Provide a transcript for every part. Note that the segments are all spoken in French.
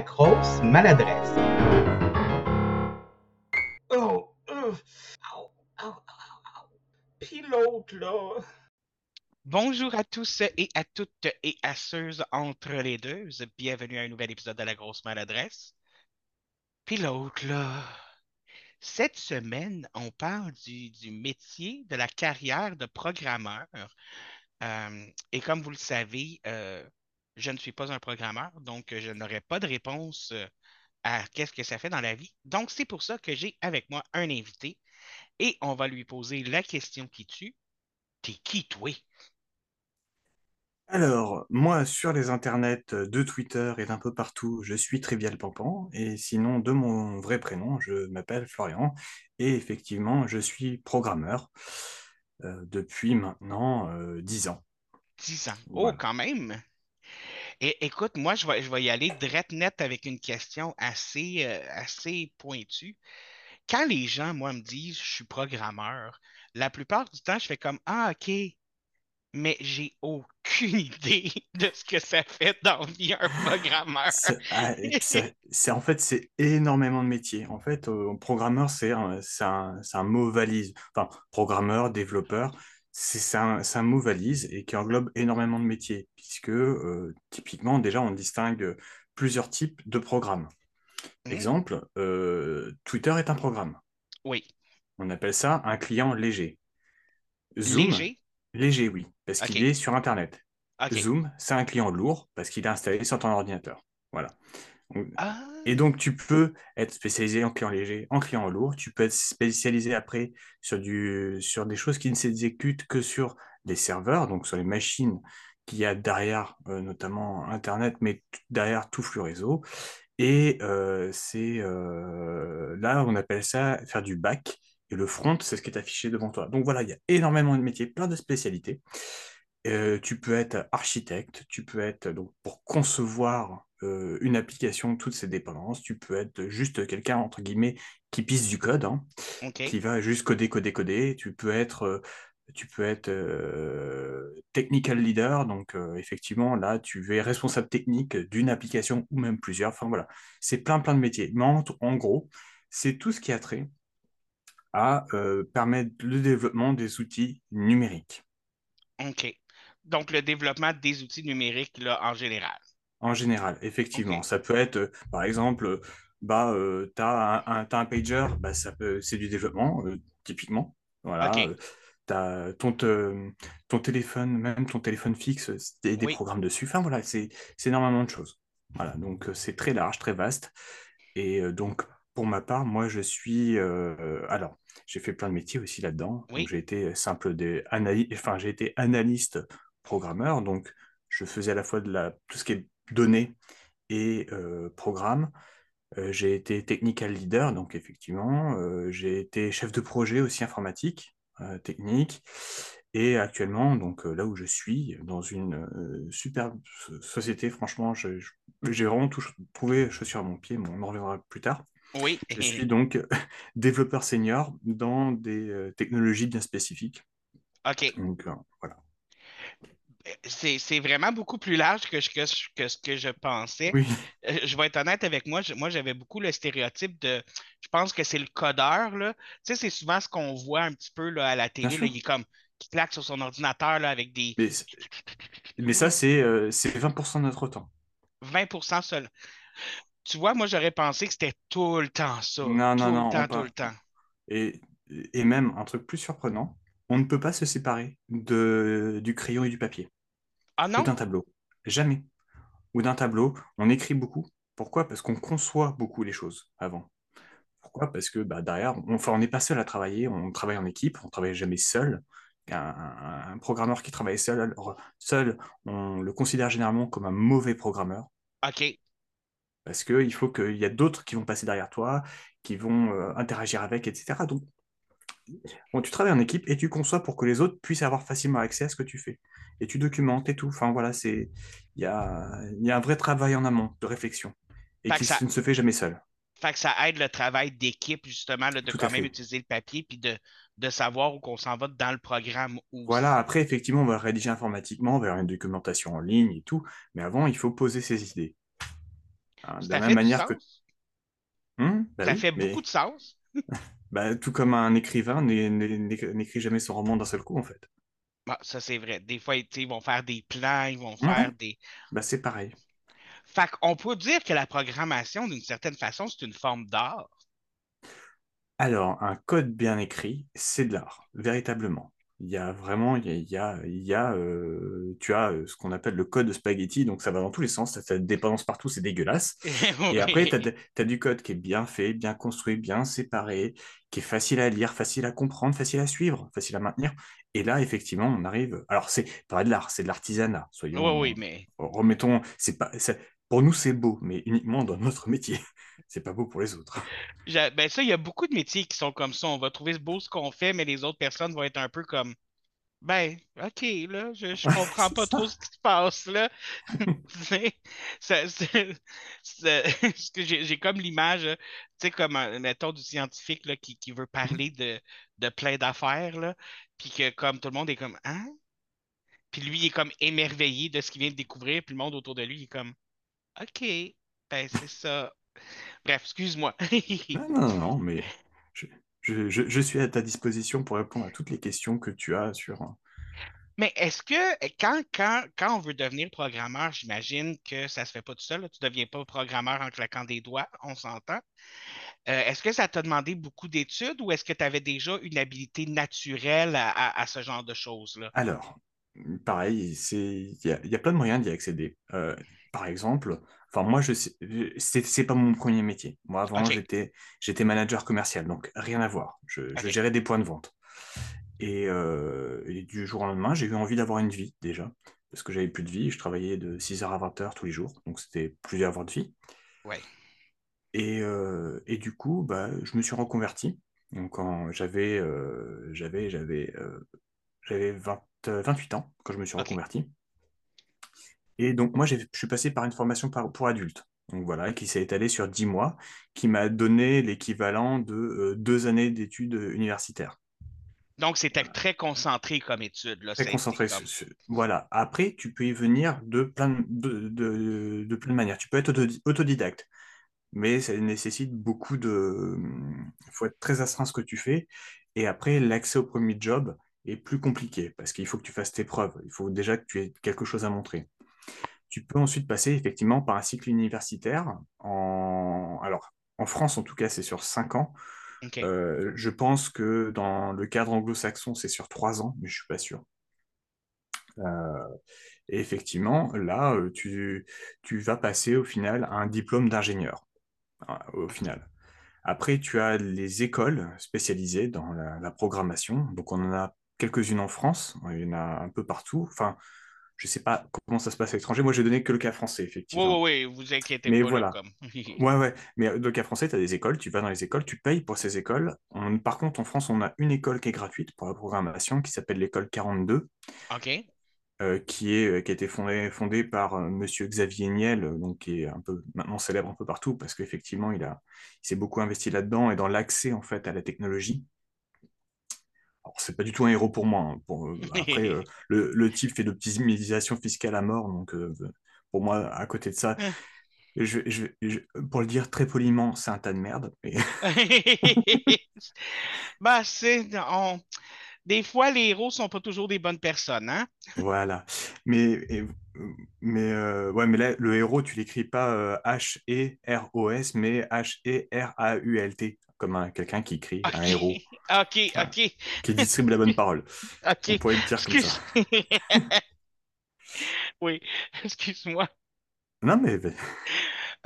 la grosse maladresse. Oh, oh. Puis l'autre, là. Bonjour à tous et à toutes et à ceux entre les deux. Bienvenue à un nouvel épisode de La Grosse Maladresse. Puis l'autre, là. Cette semaine, on parle du, du métier, de la carrière de programmeur. Euh, et comme vous le savez, euh, je ne suis pas un programmeur, donc je n'aurai pas de réponse euh, à qu'est-ce que ça fait dans la vie. Donc, c'est pour ça que j'ai avec moi un invité et on va lui poser la question qui tue. T'es qui, toi? Alors, moi, sur les internets de Twitter et d'un peu partout, je suis Trivial Pampan. Et sinon, de mon vrai prénom, je m'appelle Florian. Et effectivement, je suis programmeur euh, depuis maintenant euh, 10 ans. 10 ans. Oh, Voilà. quand même. Et écoute, moi, je vais, je vais y aller direct net avec une question assez, euh, assez pointue. Quand les gens, moi, me disent je suis programmeur, la plupart du temps, je fais comme Ah, OK, mais j'ai aucune idée de ce que ça fait vie un programmeur. C'est ah, en fait, c'est énormément de métiers. En fait, euh, programmeur, c'est un, c'est un, c'est un mot valise. Enfin, programmeur, développeur, c'est un, un mot valise et qui englobe énormément de métiers, puisque euh, typiquement, déjà, on distingue plusieurs types de programmes. Hmm? Exemple, euh, Twitter est un programme. Oui. On appelle ça un client léger. Zoom, Léger? léger, oui, parce qu'il est sur Internet. Zoom, c'est un client lourd parce qu'il est installé sur ton ordinateur. Voilà. Donc, Ah, Et donc, tu peux être spécialisé en client léger, en client lourd. Tu peux être spécialisé après sur, du, sur des choses qui ne s'exécutent que sur des serveurs, donc sur les machines qu'il y a derrière, euh, notamment Internet, mais derrière tout flux réseau. Et euh, c'est euh, là, on appelle ça faire du back. Et le front, c'est ce qui est affiché devant toi. Donc voilà, il y a énormément de métiers, plein de spécialités. Euh, tu peux être architecte, tu peux être donc pour concevoir euh, une application, toutes ses dépendances, tu peux être juste quelqu'un entre guillemets qui pisse du code, hein, qui va juste coder, coder, coder. Tu peux être, euh, tu peux être technical leader, donc effectivement là tu es responsable technique d'une application ou même plusieurs. Enfin voilà, c'est plein plein de métiers. Mais en, en gros, c'est tout ce qui a trait à permettre le développement des outils numériques. OK. Donc, le développement des outils numériques, là, en général. En général, effectivement. Ça peut être, euh, par exemple, euh, bah, euh, tu as un, un pager, bah, ça peut, c'est du développement, euh, typiquement. Voilà. Euh, ton, te- ton téléphone, même ton téléphone fixe, des, des Oui. programmes dessus. Enfin, voilà, c'est énormément de choses. Voilà, donc c'est très large, très vaste. Et donc, pour ma part, moi, je suis. alors, j'ai fait plein de métiers aussi là-dedans. Oui. J'ai été simple des analy- enfin, j'ai été analyste programmeur. Donc, je faisais à la fois de la, tout ce qui est données et euh, programme. Euh, j'ai été technical leader, donc effectivement, euh, j'ai été chef de projet aussi informatique, technique, et actuellement, donc là où je suis, dans une euh, superbe so- société, franchement, j'ai vraiment tout trouvé chaussure à mon pied, bon, on en reviendra plus tard. Oui. Je suis donc développeur senior dans des euh, technologies bien spécifiques. OK. Donc euh, voilà. C'est, c'est vraiment beaucoup plus large que, je- que, que ce que je pensais. Oui, Euh, Je vais être honnête avec moi. je- moi, j'avais beaucoup le stéréotype de. Je pense que c'est le codeur, là. Tu sais, c'est souvent ce qu'on voit un petit peu là, à la télé. Là, il est comme. qui claque sur son ordinateur là, avec des Mais, mais ça, c'est euh, c'est 20% de notre temps. 20% seul. Tu vois, moi, j'aurais pensé que c'était tout le temps ça. Non, Tout non, le non, on temps, tout le temps. Et, et même un truc plus surprenant, on ne peut pas se séparer de, du crayon et du papier, Ah ou d'un tableau. Jamais. Ou d'un tableau, on écrit beaucoup. Pourquoi? Parce qu'on conçoit beaucoup les choses avant. Pourquoi? Parce que bah, derrière, on, enfin, n'est pas seul à travailler, on travaille en équipe, on ne travaille jamais seul. Un, un- un programmeur qui travaille seul, alors, seul, on le considère généralement comme un mauvais programmeur. OK. Parce qu'il faut qu'il y a d'autres qui vont passer derrière toi, qui vont euh, interagir avec, etc. Donc, bon, tu travailles en équipe et tu conçois pour que les autres puissent avoir facilement accès à ce que tu fais. Et tu documentes et tout. Enfin, voilà, c'est, il y a, y a un vrai travail en amont de réflexion et Fait qui ça, ne se fait jamais seul. fait que ça aide le travail d'équipe, justement, là, de Tout quand même fait. utiliser le papier puis de, de savoir où qu'on s'en va dans le programme Voilà, après, effectivement, on va rédiger informatiquement, on va avoir une documentation en ligne et tout. Mais avant, il faut poser ses idées. Hein, de Ça la fait même manière que... Hum, bah Ça oui, fait mais beaucoup de sens. bah, tout comme un écrivain n'écrit jamais son roman d'un seul coup, en fait. Bah, ça, c'est vrai. Des fois, ils vont faire des plans, ils vont faire des. bah, c'est pareil. Fait qu'on peut dire que la programmation, d'une certaine façon, c'est une forme d'art. Alors, un code bien écrit, c'est de l'art, véritablement. Il y a vraiment, il y a, il y a, il y a, euh, tu as ce qu'on appelle le code spaghetti, donc ça va dans tous les sens, ça, ça dépendance partout, c'est dégueulasse. Et après, tu Oui. as, du code qui est bien fait, bien construit, bien séparé, qui est facile à lire, facile à comprendre, facile à suivre, facile à maintenir. Et là, effectivement, on arrive. Alors, c'est pas de l'art, c'est de l'artisanat. Oui, oui, Soyons, mais. remettons, c'est pas, pour nous, c'est beau, mais uniquement dans notre métier. C'est pas beau pour les autres. Ben ça, il y a beaucoup de métiers qui sont comme ça. On va trouver beau ce qu'on fait, mais les autres personnes vont être un peu comme Ben, ok, là, je, je comprends pas ça. trop ce qui se passe là. J'ai comme l'image, euh, tu sais, comme, un- mettons, du scientifique là, qui, qui veut parler de, de plein d'affaires, là, puis que comme tout le monde est comme Hein? Puis lui, il est comme émerveillé de ce qu'il vient de découvrir, puis le monde autour de lui il est comme OK, ben c'est ça. Bref, excuse-moi. Ah, non, non, non, mais je, je, je- je suis à ta disposition pour répondre à toutes les questions que tu as sur. Mais est-ce que quand, quand, quand on veut devenir programmeur, j'imagine que ça se fait pas tout seul, là. tu ne deviens pas programmeur en claquant des doigts, on s'entend. Euh, est-ce que ça t'a demandé beaucoup d'études ou est-ce que tu avais déjà une habilité naturelle à, à- à ce genre de choses-là? Alors, pareil, c'est, il y a, il y a plein de moyens d'y accéder. Euh, par exemple, enfin, moi, je c'est pas mon premier métier. Moi, avant, j'étais, j'étais manager commercial, donc rien à voir. Je, gérais des points de vente. Et, euh, et du jour au lendemain, j'ai eu envie d'avoir une vie déjà, parce que j'avais plus de vie. Je travaillais de 6h à 20h tous les jours, donc c'était plus avoir de vie. ouais, Et, euh, et du coup, bah, je me suis reconverti. Donc, quand j'avais euh, j'avais j'avais euh, j'avais 20, 28 ans quand je me suis reconverti. Et donc, moi, je suis passé par une formation par- pour adultes. Donc voilà, qui s'est étalée sur 10 mois, qui m'a donné l'équivalent de euh, deux années d'études universitaires. Donc, c'était très concentré comme étude, là. Très concentré comme. Voilà. Après, tu peux y venir de plein de, de, plein de manières. Tu peux être autodi- autodidacte, mais ça nécessite beaucoup de... Il faut être très astreint ce que tu fais. Et après, l'accès au premier job est plus compliqué, parce qu'il faut que tu fasses tes preuves. Il faut déjà que tu aies quelque chose à montrer. Tu peux ensuite passer effectivement par un cycle universitaire. En... Alors, en France, en tout cas, c'est sur 5 ans. Euh, je pense que dans le cadre anglo-saxon, c'est sur 3 ans, mais je suis pas sûr. Euh, et effectivement, là, euh, tu, tu vas passer au final à un diplôme d'ingénieur, hein, au final. Après, tu as les écoles spécialisées dans la, la programmation. Donc, on en a quelques-unes en France, il y en a un peu partout. Enfin, je sais pas comment ça se passe à l'étranger. Moi, j'ai donné que le cas français, Oui, effectivement. oui, oui, vous inquiétez Mais pas, voilà. comme. Ouais, ouais. Mais euh, le cas français, tu as des écoles, tu vas dans les écoles, tu payes pour ces écoles. On- par contre, en France, on a une école qui est gratuite pour la programmation, qui s'appelle l'école 42, OK. euh, qui est, euh, qui a été fondée, par euh, Monsieur Xavier Niel, euh, donc qui est un peu maintenant célèbre un peu partout, parce qu'effectivement, il a, il s'est beaucoup investi là-dedans et dans l'accès en fait à la technologie. C'est pas du tout un héros pour moi. hein. Pour, euh, après, euh, le, le type fait de l'optimisation fiscale à mort, donc euh, pour moi, à côté de ça, je, je- je- pour le dire très poliment, c'est un tas de merde. mais- Bah, c'est. on- Des fois, les héros sont pas toujours des bonnes personnes, hein? Voilà. Mais, et- mais, euh, ouais, mais là, le héros, tu l'écris pas euh, H-E-R-O-S, mais H-E-R-A-U-L-T, comme un- quelqu'un qui écrit un héros, OK, Voilà. OK, qui distribue la bonne parole. On OK. pourrait le dire comme ça. Oui, excuse-moi. Non, mais ben,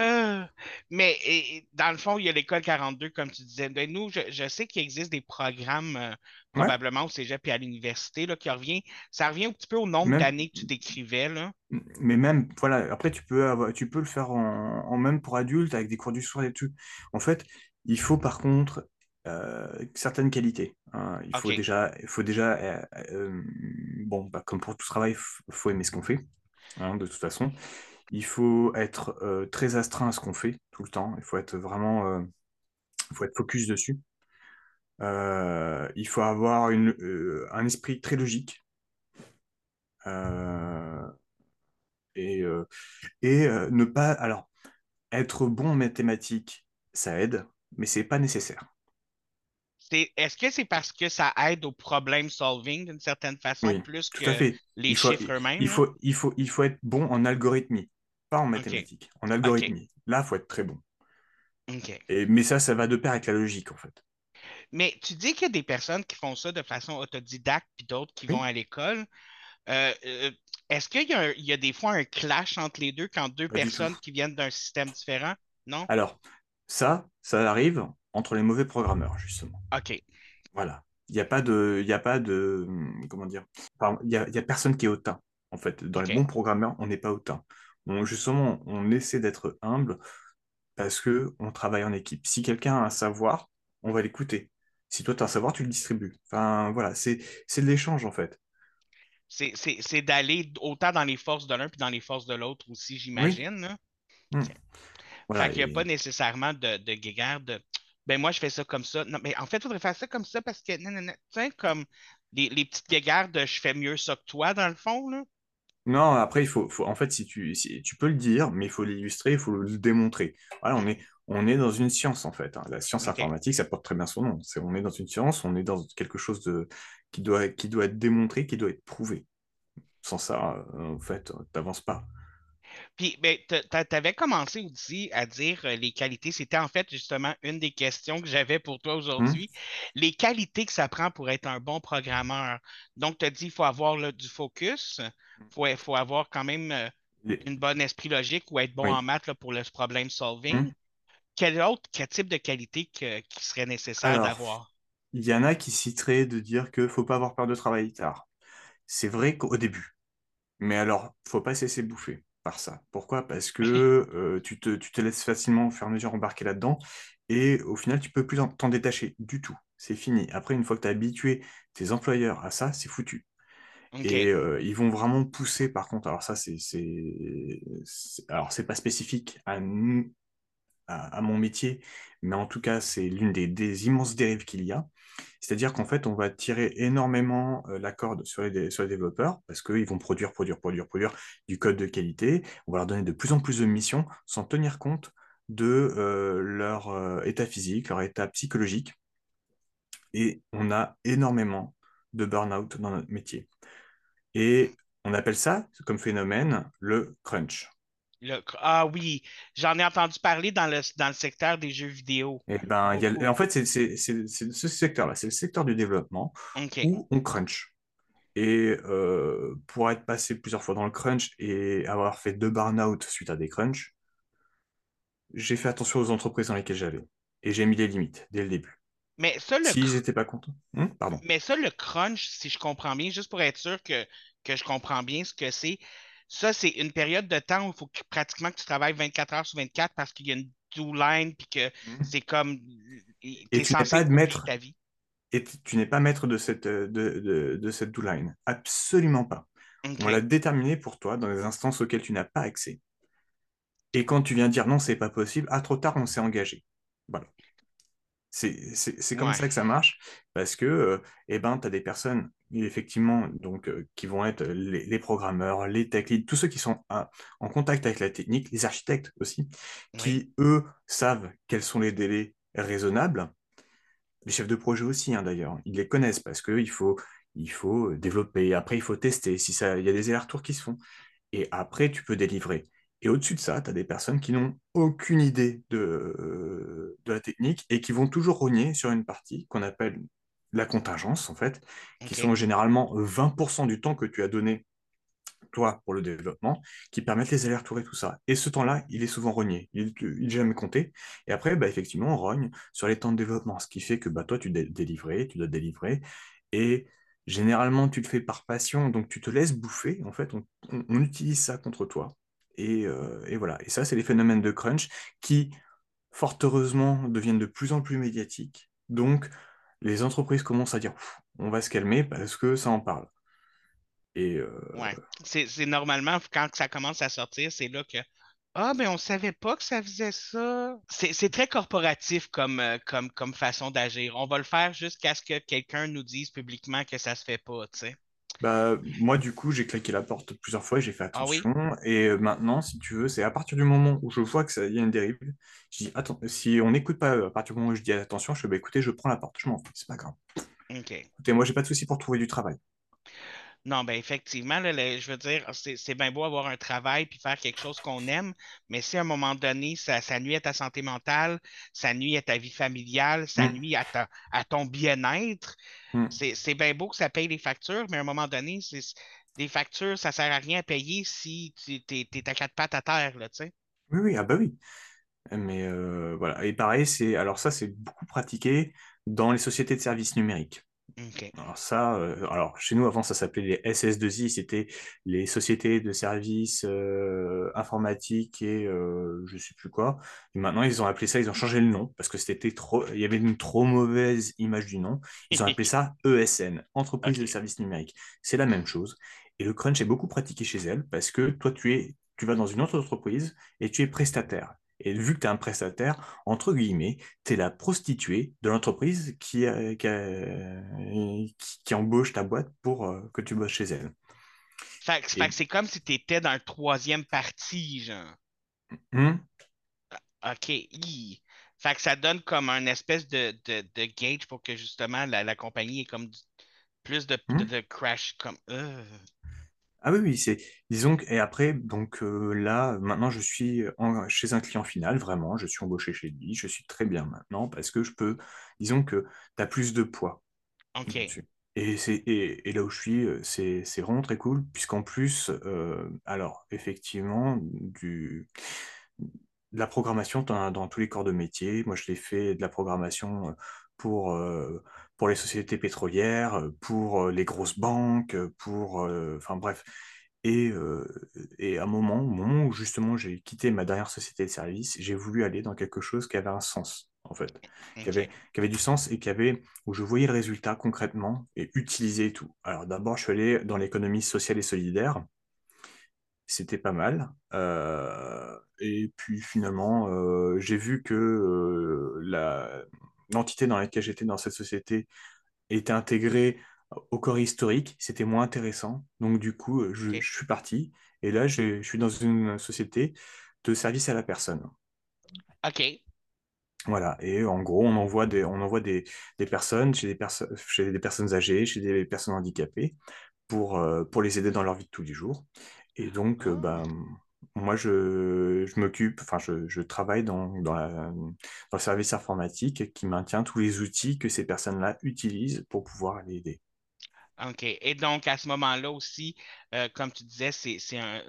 Euh, mais et- et dans le fond, il y a l'école 42, comme tu disais. Ben, nous, je, je sais qu'il existe des programmes euh, ouais, probablement au cégep et à l'université qui revient. Ça revient un petit peu au nombre même, d'années que tu décrivais, là. mais même, voilà, après, tu peux avoir, tu peux le faire en, en même pour adultes, avec des cours du soir et tout. En fait, il faut par contre euh, certaines qualités. hein. Il faut déjà, il faut déjà euh, euh, bon, bah, comme pour tout travail, il faut aimer ce qu'on fait, hein, de toute façon. Il faut être très astreint à ce qu'on fait tout le temps. Il faut être vraiment, il faut être focus dessus. Euh, il faut avoir une, euh, un esprit très logique. Euh, et et ne pas, alors, être bon en mathématiques, ça aide, mais c'est pas nécessaire. Est-ce que c'est parce que ça aide au problem solving d'une certaine façon, Oui, plus que fait. les Il faut, chiffres eux-mêmes? il faut, il faut, il faut être bon en algorithmie, pas en mathématiques, en algorithmie. Là, il faut être très bon. Et, mais ça, ça va de pair avec la logique, en fait. Mais tu dis qu'il y a des personnes qui font ça de façon autodidacte, puis d'autres qui Oui. vont à l'école. Euh, euh, est-ce qu'il y a, y des fois un clash entre les deux quand deux Pas personnes qui viennent d'un système différent? Non? Alors, ça, ça arrive entre les mauvais programmeurs, justement. OK. Voilà. Il n'y a pas de, il a pas de, hum, comment dire, il y a, personne qui est hautain. En fait, dans les bons programmeurs, on n'est pas hautain. On, justement, on essaie d'être humble parce que on travaille en équipe. Si quelqu'un a un savoir, on va l'écouter. Si toi, tu as un savoir, tu le distribues. Enfin, voilà, c'est, de l'échange, en fait. C'est, d'aller autant dans les forces de l'un puis dans les forces de l'autre aussi, j'imagine. là. Hum. Voilà, fait qu'il n'y a et- pas nécessairement de, de guéguerre de ben moi je fais ça comme ça. Non, mais en fait, il faudrait faire ça comme ça parce que non, non, non. Tu sais, comme les, les petites guéguerres de je fais mieux ça que toi, dans le fond, là. Non, après, il faut, faut- en fait, si tu, si- tu peux le dire, mais il faut l'illustrer, il faut le démontrer. Voilà, on est, on est dans une science, en fait. hein. La science informatique, ça porte très bien son nom. C'est, on est dans une science, on est dans quelque chose de, qui, doit, qui doit être démontré, qui doit être prouvé. Sans ça, euh, en fait, tu n'avances pas. Puis, ben, tu avais commencé aussi à dire euh, les qualités. C'était en fait justement une des questions que j'avais pour toi aujourd'hui. Les qualités que ça prend pour être un bon programmeur. Donc, tu as dit qu'il faut avoir là, du focus, il faut, faut avoir quand même euh, une bonne esprit logique ou être bon Oui. en maths là, pour le problem solving. Hum. Quel autre quel type de qualité que- qui serait nécessaire d'avoir? Il y en a qui citeraient de dire qu'il ne faut pas avoir peur de travailler tard. C'est vrai qu'au début. Mais alors, faut pas se laisser bouffer par ça. Pourquoi? Parce que euh, tu te, tu te laisses facilement, au fur et à mesure, embarquer là-dedans. Et au final, tu peux plus en- t'en détacher du tout. C'est fini. Après, une fois que tu as habitué tes employeurs à ça, c'est foutu. Et euh, ils vont vraiment pousser, par contre, alors ça, c'est- alors c'est pas spécifique à nous, à, mon métier, mais en tout cas, c'est l'une des, immenses dérives qu'il y a. C'est-à-dire qu'en fait, on va tirer énormément euh, la corde sur les, dé- sur les développeurs parce qu'ils vont produire, produire, produire, produire du code de qualité. On va leur donner de plus en plus de missions sans tenir compte de euh, leur euh, état physique, leur état psychologique. Et on a énormément de burn-out dans notre métier. Et on appelle ça, comme phénomène, le crunch. Le- ah oui, j'en ai entendu parler dans le, dans le secteur des jeux vidéo. Et ben, y a- Beaucoup. en fait, c'est ce secteur-là, c'est le secteur du développement où on crunch. Et euh, pour être passé plusieurs fois dans le crunch et avoir fait deux burn-out suite à des crunchs, j'ai fait attention aux entreprises dans lesquelles j'allais. Et j'ai mis les limites dès le début. Mais ça, le S'ils n'étaient pas contents. Hum, pardon. Mais ça, le crunch, si je comprends bien, juste pour être sûr que, que je comprends bien ce que c'est, ça, c'est une période de temps où il faut que, pratiquement que tu travailles 24 heures sur 24 parce qu'il y a une do line puis que Mhm. c'est comme. Et tu n'es pas maître. ta vie. Et tu n'es pas maître de cette, euh, de, de, de cette do-line. Absolument pas. On l'a déterminé pour toi dans les instances auxquelles tu n'as pas accès. Et quand tu viens dire non, c'est pas possible, ah, trop tard, on s'est engagé. Voilà. C'est comme Ouais. ça que ça marche, parce que euh, eh ben, tu as des personnes, effectivement, donc, euh, qui vont être les, les programmeurs, les tech leads, tous ceux qui sont à- en contact avec la technique, les architectes aussi, qui, eux, savent quels sont les délais raisonnables. Les chefs de projet aussi, hein, d'ailleurs, ils les connaissent parce qu'il faut, il faut développer, après il faut tester, si ça, il y a des allers-retours qui se font. Et après, tu peux délivrer. Et au-dessus de ça, tu as des personnes qui n'ont aucune idée de, de la technique et qui vont toujours rogner sur une partie qu'on appelle la contingence, en fait, qui sont généralement 20% du temps que tu as donné, toi, pour le développement, qui permettent les allers-retours et tout ça. Et ce temps-là, il est souvent rogné, il n'est jamais compté. Et après, bah, effectivement, on rogne sur les temps de développement, ce qui fait que bah, toi, tu dois délivrer, tu dois délivrer. Et généralement, tu le fais par passion, donc tu te laisses bouffer. En fait, on, on- on utilise ça contre toi. Et, euh, et voilà. Et ça, c'est les phénomènes de crunch qui, fort heureusement, deviennent de plus en plus médiatiques. Donc, les entreprises commencent à dire, on va se calmer parce que ça en parle. Et euh, Ouais. C'est normalement, quand ça commence à sortir, c'est là que. Ah, ben on savait pas que ça faisait ça. C'est très corporatif comme, euh, comme, comme façon d'agir. On va le faire jusqu'à ce que quelqu'un nous dise publiquement que ça se fait pas, tu sais. Bah, moi, du coup, j'ai claqué la porte plusieurs fois et j'ai fait Ah oui? attention. Et euh, maintenant, si tu veux, c'est à partir du moment où je vois que ça y a une dérive, je dis, attends, si on n'écoute pas, à partir du moment où je dis attention, je fais, bah, écoutez, je prends la porte, je m'en fous, c'est pas grave. OK. Écoutez, moi, j'ai pas de souci pour trouver du travail. Non, ben effectivement, là, le- je veux dire, c'est bien beau avoir un travail puis faire quelque chose qu'on aime, mais si à un moment donné, ça, ça nuit à ta santé mentale, ça nuit à ta vie familiale, ça Hum, nuit à, ta- à ton bien-être, hum. c'est bien beau que ça paye les factures, mais à un moment donné, des factures, ça sert à rien à payer si tu t'es à quatre pattes à terre, là, tu sais. Oui, oui, ah bah oui. Mais euh, voilà. Et pareil, c'est alors ça, c'est beaucoup pratiqué dans les sociétés de services numériques. Alors ça, euh, alors chez nous avant ça s'appelait les SS2I, c'était les sociétés de services euh, informatiques et euh, je sais plus quoi. Et maintenant ils ont appelé ça, ils ont changé le nom parce que c'était trop, il y avait une trop mauvaise image du nom. Ils ont appelé ça ESN, Entreprise de services numériques. C'est la même chose. Et le crunch est beaucoup pratiqué chez elles parce que toi tu es, tu vas dans une autre entreprise et tu es prestataire. Et vu que tu es un prestataire, entre guillemets, tu es la prostituée de l'entreprise qui, a- qui, qui, qui embauche ta boîte pour euh, que tu bosses chez elle. Fait, Et c'est comme si tu étais dans le troisième parti, genre. hum, OK. hi. Fait que ça donne comme un espèce de, de, de gauge pour que justement la, la compagnie ait comme du- plus de, de, hum? de crash comme. Euh. Ah oui, oui, c'est disons que, et après donc euh, là maintenant je suis en- chez un client final vraiment, je suis embauché chez lui, je suis très bien maintenant parce que je peux disons que tu as plus de poids OK. dessus. Et c'est et, et là où je suis euh, c'est c'est vraiment très cool puisqu'en plus euh, alors effectivement du de la programmation, as dans tous les corps de métier. Moi, je l'ai fait de la programmation euh, pour, euh, pour les sociétés pétrolières, euh, pour euh, les grosses banques, euh, pour... Enfin bref. Et, euh, et à un moment, au moment où justement j'ai quitté ma dernière société de service, j'ai voulu aller dans quelque chose qui avait un sens, en fait. Qui avait, qui avait du sens et qui avait, où je voyais le résultat concrètement et utiliser tout. Alors d'abord, je suis allé dans l'économie sociale et solidaire c'était pas mal. Euh, et puis finalement, euh, j'ai vu que la, l'entité dans laquelle j'étais dans cette société était intégrée au corps historique. C'était moins intéressant. Donc du coup, euh, je, suis parti. Et là, je suis dans une société de service à la personne. OK. Voilà. Et en gros, on envoie des, on envoie des, des personnes chez des, perso- chez des personnes âgées, chez des personnes handicapées pour, euh, pour les aider dans leur vie de tous les jours. Et donc, euh, Oh. Moi, je, je m'occupe, enfin, je, je travaille dans, dans, la- dans le service informatique qui maintient tous les outils que ces personnes-là utilisent pour pouvoir les aider. OK. Et donc, à ce moment-là aussi, euh, comme tu disais, c'est un,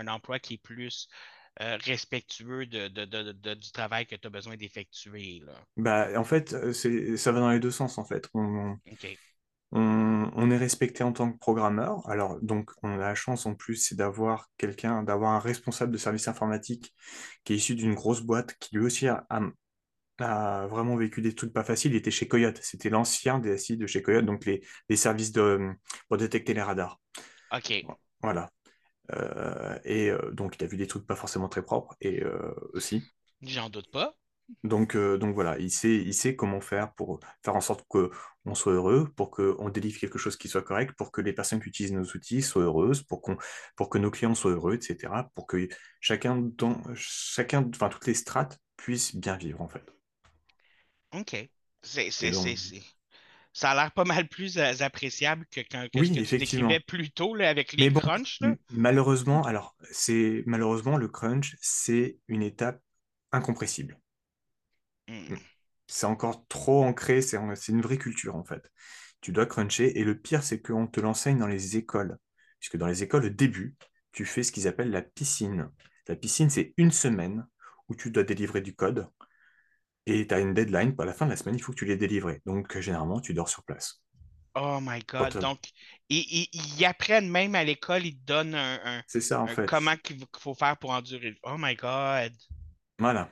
un emploi qui est plus euh, respectueux de, de- de- du travail que tu as besoin d'effectuer, là. Bah, en fait, euh, ça va dans les deux sens, en fait. On. On, on est respecté en tant que programmeur. Alors, donc, on a la chance en plus, c'est d'avoir quelqu'un, d'avoir un responsable de service informatique qui est issu d'une grosse boîte qui lui aussi a, a a vraiment vécu des trucs pas faciles. Il était chez Coyote. C'était l'ancien DSI de chez Coyote, donc les, les services de, pour détecter les radars. OK. Voilà. Euh, et euh, donc, il a vu des trucs pas forcément très propres et euh, aussi. J'en doute pas. Donc, euh, donc voilà, il sait, il sait comment faire pour faire en sorte qu'on soit heureux, pour qu'on délivre quelque chose qui soit correct, pour que les personnes qui utilisent nos outils soient heureuses, pour, qu'on, pour que nos clients soient heureux, etc. Pour que chacun, dans, chacun, enfin toutes les strates puissent bien vivre en fait. OK. C'est, Et c'est, c'est, donc, c'est- Ça a l'air pas mal plus appréciable que, que, que ce oui, que tu décrivais plus tôt là, avec les bon, crunchs, là. malheureusement, alors, c'est malheureusement le crunch, c'est une étape incompressible. Hmm. C'est encore trop ancré, c'est une vraie culture en fait. Tu dois cruncher et le pire, c'est qu'on te l'enseigne dans les écoles. Puisque dans les écoles, au début, tu fais ce qu'ils appellent la piscine. La piscine, c'est une semaine où tu dois délivrer du code et tu as une deadline. À la fin de la semaine, il faut que tu l'aies délivré. Donc, généralement, tu dors sur place. Oh my God. Donc, ils, ils- ils apprennent même à l'école, ils te donnent un, un- C'est ça en un fait. comment qu'il faut faire pour endurer. Oh my God. Voilà.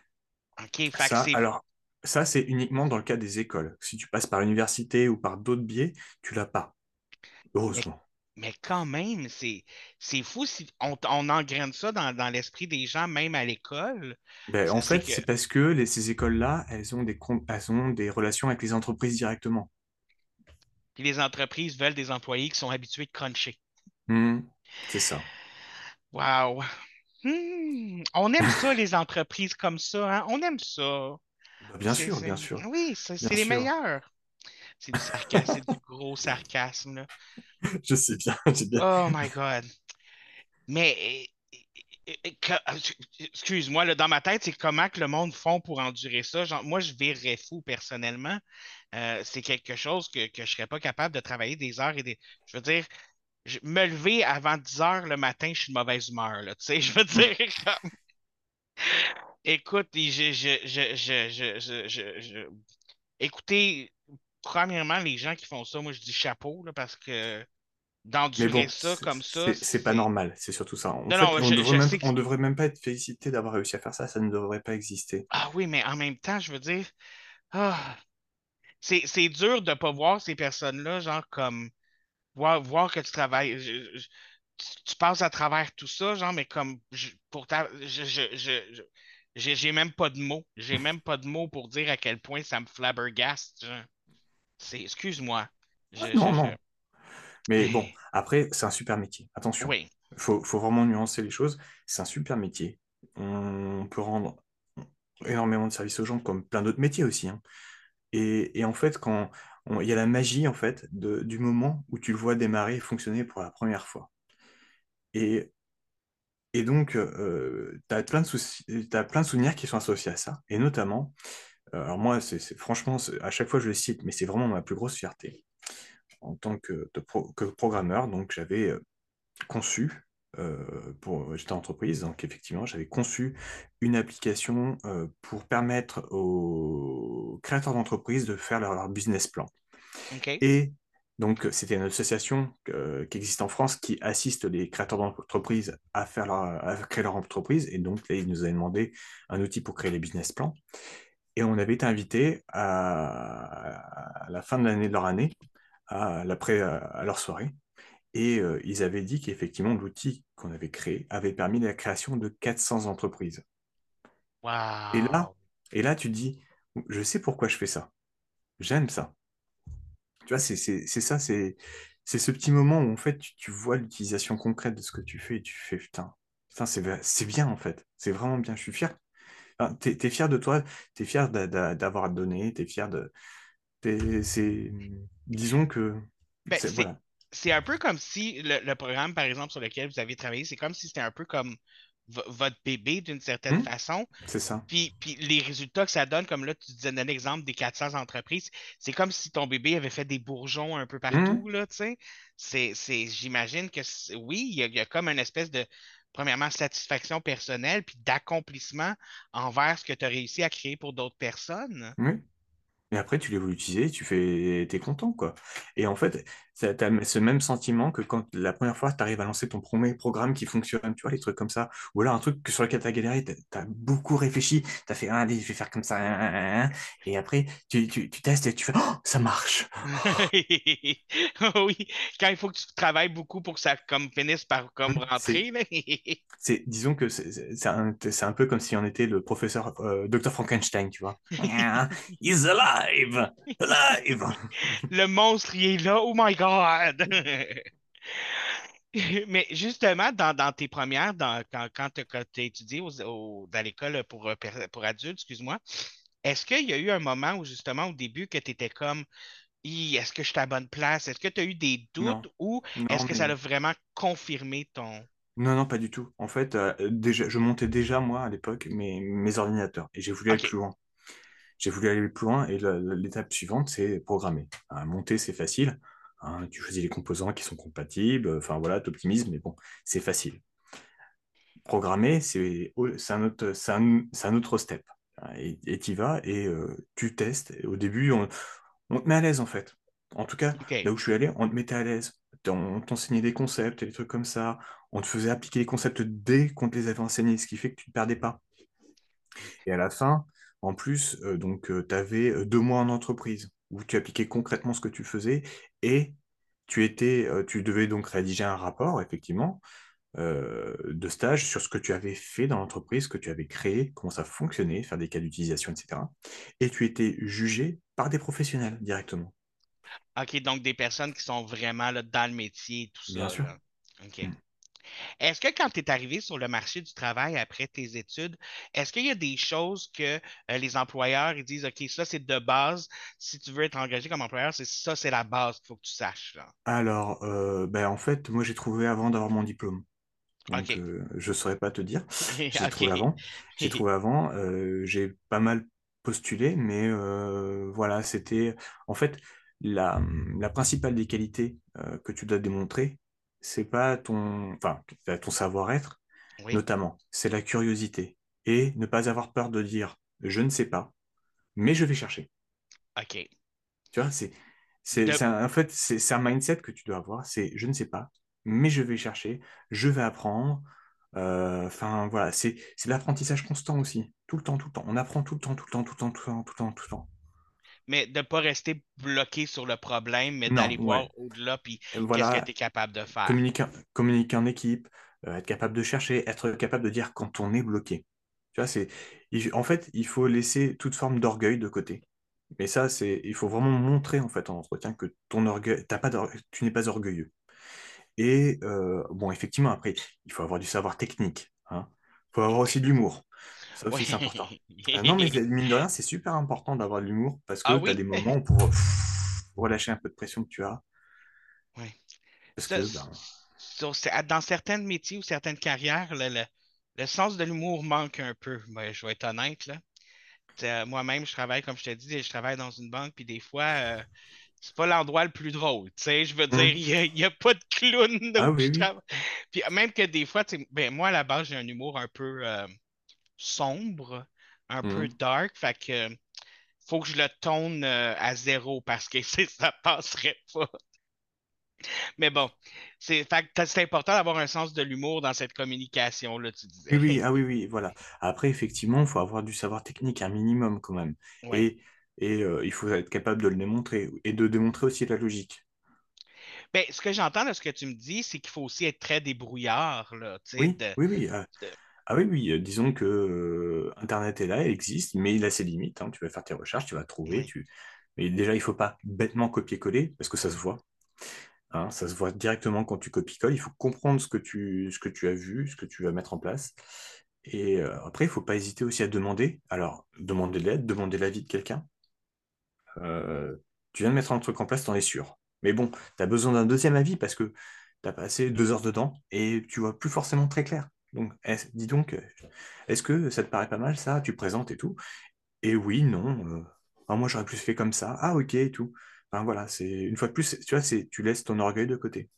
OK, Ça, alors, ça, c'est uniquement dans le cas des écoles. Si tu passes par l'université ou par d'autres biais, tu l'as pas. Heureusement. mais quand même, c'est c'est fou si on, on engraine ça dans, dans l'esprit des gens, même à l'école. Ben, en fait, que... c'est parce que les- ces écoles-là, elles ont des, elles ont des relations avec les entreprises directement. Puis les entreprises veulent des employés qui sont habitués de cruncher. Hmm, c'est ça. Wow. Hmm, On aime ça, les entreprises comme ça, hein? On aime ça. Bah, Bien sûr, bien sûr. Oui, c'est les meilleurs. C'est du sarcasme, c'est du gros sarcasme, là. Je sais bien. Oh my God. Mais, euh, excuse-moi, dans ma tête, c'est comment que le monde font pour endurer ça? Genre, moi, je virerais fou personnellement. Euh, c'est quelque chose que, que je serais pas capable de travailler des heures et des. Je veux dire, je- me lever avant 10 heures le matin, je suis de mauvaise humeur, là. Tu sais, je veux dire, comme. Écoute, je, je, je, je, je, je, je- je- Écoutez, premièrement, les gens qui font ça, moi, je dis chapeau, là, parce que d'endurer bon, ça comme ça, c'est- pas normal, c'est surtout ça. En Non, fait, non, on devrait même, sais que on devrait même pas être félicité d'avoir réussi à faire ça, ça ne devrait pas exister. Ah oui, mais en même temps, je veux dire, ah, c'est, c'est dur de pas voir ces personnes-là, genre comme voir, voir que tu travailles, je- je- tu, tu passes à travers tout ça, genre, mais comme je, pour ta- je, je, je- je- j'ai même pas de mots. J'ai même pas de mots pour dire à quel point ça me flabbergaste. excuse-moi. Ah, non, non. Mais bon, après, c'est un super métier. Attention, Oui, faut, faut vraiment nuancer les choses. C'est un super métier. On peut rendre énormément de services aux gens, comme plein d'autres métiers aussi. hein. Et, et en fait, quand il y a la magie en fait du moment où tu le vois démarrer et fonctionner pour la première fois. Et, donc, tu as t'as plein de souvenirs qui sont associés à ça. Et notamment, euh, alors moi, c'est franchement, à chaque fois je le cite, mais c'est vraiment ma plus grosse fierté en tant que, que programmeur. Donc, j'avais euh, conçu, euh, pour, j'étais en entreprise, donc effectivement, j'avais conçu une application euh, pour permettre aux créateurs d'entreprise de faire leur, leur business plan. Et donc, c'était une association euh, qui existe en France qui assiste les créateurs d'entreprise à, faire leur, à créer leur entreprise. Et donc, là, ils nous avaient demandé un outil pour créer les business plans. Et on avait été invité à, à la fin de l'année de leur année, à, à leur soirée. Et euh, ils avaient dit qu'effectivement, l'outil qu'on avait créé avait permis la création de 400 entreprises. Et là, et là, tu te dis, je sais pourquoi je fais ça. J'aime ça. Tu vois, c'est ça, c'est ce petit moment où en fait tu, tu vois l'utilisation concrète de ce que tu fais et tu fais putain, putain c'est bien en fait, c'est vraiment bien, je suis fier. Enfin, t'es, t'es fier de toi, t'es fier d'a- d'a- d'avoir donné, t'es fier de. disons que. Ben, c'est- c'est, voilà. C'est un peu comme si le, le programme, par exemple, sur lequel vous avez travaillé, c'est comme si c'était un peu comme vo- votre bébé d'une certaine Hmm, façon. c'est ça. Puis, puis les résultats que ça donne, comme là, tu disais un exemple des 400 entreprises, c'est comme si ton bébé avait fait des bourgeons un peu Hmm, partout, là, tu sais. C'est, c'est, j'imagine que oui, il y, a, il y a comme une espèce de, premièrement, satisfaction personnelle, puis d'accomplissement envers ce que tu as réussi à créer pour d'autres personnes. oui. Mais après, tu les veux utiliser, tu fais, t'es content, quoi. Et en fait, tu as ce même sentiment que quand la première fois, tu arrives à lancer ton premier programme qui fonctionne, tu vois, les trucs comme ça. Ou alors un truc que- sur lequel tu as galéré, tu as, beaucoup réfléchi, tu as fait, ah, allez, je vais faire comme ça. hein, hein, hein. Et après, tu, tu, tu testes et tu fais, oh, ça marche. Oui, quand il faut que tu travailles beaucoup pour que ça comme finisse par comme rentrer, c'est, disons que c'est un, un peu comme si on était le professeur euh, Dr. Frankenstein, tu vois. He's alive! Alive! Le monstre, il est là. Oh my God! Mais justement, dans, dans tes premières, dans, quand, quand tu as étudié aux- dans l'école pour, euh, pour adultes, excuse-moi, est-ce qu'il y a eu un moment où justement au début que tu étais comme est-ce que je suis à la bonne place? Est-ce que tu as eu des Non, doutes ou est-ce que ça a vraiment confirmé ton. non, non, pas du tout. En fait, euh, déjà, je montais déjà, moi, à l'époque, mes, mes ordinateurs et j'ai voulu aller plus loin. J'ai voulu aller plus loin et l'étape suivante, c'est programmer. Hein, monter, c'est facile. Hein, tu choisis les composants qui sont compatibles. Enfin, voilà, tu optimises, mais bon, c'est facile. Programmer, c'est un autre, c'est un, c'est un autre step. Hein, Et tu y vas et euh, tu testes. Et au début, on, on te met à l'aise, en fait. En tout cas, là où je suis allé, on te mettait à l'aise. On t'enseignait des concepts et des trucs comme ça. On te faisait appliquer les concepts dès qu'on te les avait enseignés, ce qui fait que tu ne perdais pas. Et à la fin, en plus, euh, donc, tu avais deux mois en entreprise où tu appliquais concrètement ce que tu faisais et tu étais, euh, tu devais donc rédiger un rapport, effectivement, euh, de stage sur ce que tu avais fait dans l'entreprise, ce que tu avais créé, comment ça fonctionnait, faire des cas d'utilisation, etc. Et tu étais jugé par des professionnels directement. OK, donc des personnes qui sont vraiment là, dans le métier tout Bien ça. sûr. là. OK. Mm. Est-ce que quand tu es arrivé sur le marché du travail après tes études, est-ce qu'il y a des choses que euh, les employeurs ils disent, OK, ça c'est de base, si tu veux être engagé comme employeur, c'est ça, c'est la base qu'il faut que tu saches. Là. Alors, euh, ben, en fait, moi, j'ai trouvé avant d'avoir mon diplôme. Donc, euh, je ne saurais pas te dire. J'ai trouvé avant. J'ai trouvé avant. j'ai pas mal postulé, mais voilà, c'était en fait la, la principale des qualités que tu dois démontrer, c'est pas ton, enfin, ton savoir-être, Oui, notamment, c'est la curiosité et ne pas avoir peur de dire je ne sais pas, mais je vais chercher. OK. Tu vois, c'est, c'est, en fait, c'est un mindset que tu dois avoir. C'est je ne sais pas, mais je vais chercher, je vais apprendre. Euh, Enfin, voilà, c'est c'est l'apprentissage constant aussi. Tout le temps, tout le temps. On apprend tout le temps, tout le temps, tout le temps, tout le temps, tout le temps, tout le temps. Mais de ne pas rester bloqué sur le problème, mais d'aller voir au-delà, puis qu'est-ce que tu es capable de faire. communiquer, communiquer en équipe, euh, être capable de chercher, être capable de dire quand on est bloqué. Tu vois, c'est, en fait, il faut laisser toute forme d'orgueil de côté. Mais ça, c'est, il faut vraiment montrer en fait en entretien que ton orgueil, t'as pas tu n'es pas orgueilleux. Et euh, bon, effectivement, après, il faut avoir du savoir technique. Hein. Il faut avoir aussi de l'humour. Ça aussi, c'est important. Euh, non, mais mine de rien, c'est super important d'avoir de l'humour parce que Ah tu as oui? des moments pour pff, relâcher un peu de pression que tu as. Oui. Parce Ça, que, ben, dans certains métiers ou certaines carrières, le, le- le sens de l'humour manque un peu. Ben, je vais être honnête, là. Sais, Moi-même, je travaille, comme je te dis, je travaille dans une banque, puis des fois, euh, c'est pas l'endroit le plus drôle. Tu sais, je veux dire, hum. il n'y a, pas de clown Ah oui. Puis même que des fois, ben, moi, à la base, j'ai un humour un peu euh, sombre, un peu Hum. dark, fait que faut que je le tourne euh, à zéro parce que ça passerait pas. Mais bon, c'est fait que c'est important d'avoir un sens de l'humour dans cette communication-là, tu Oui, disais. oui, ah oui, oui, voilà. Après, effectivement, il faut avoir du savoir technique, un minimum quand même. Ouais. Et, et euh, il faut être capable de le démontrer et de démontrer aussi la logique. Ben, ce que j'entends de ce que tu me dis, c'est qu'il faut aussi être très débrouillard, là, tu sais, Oui, de, oui, oui. ah, de- ah oui, oui. euh, disons que euh, Internet est là, il existe, mais il a ses limites. hein. Tu vas faire tes recherches, tu vas trouver. oui. Tu... Mais déjà, il faut pas bêtement copier-coller parce que ça se voit. hein, ça se voit directement quand tu copies-colles. Il faut comprendre ce que tu, ce que tu as vu, ce que tu vas mettre en place. Et euh, après, il faut pas hésiter aussi à demander. Alors, demander de l'aide, demander l'avis de quelqu'un. Euh, tu viens de mettre un truc en place, t'en es sûr. Mais bon, tu as besoin d'un deuxième avis parce que tu as passé deux heures dedans et tu vois plus forcément très clair. Donc, est dis donc, est-ce que ça te paraît pas mal ça Tu présentes et tout? Et oui, non. euh, ah, moi, j'aurais plus fait comme ça. Ah, ok, et tout. Enfin, voilà, c'est une fois de plus, tu vois, c'est tu laisses ton orgueil de côté.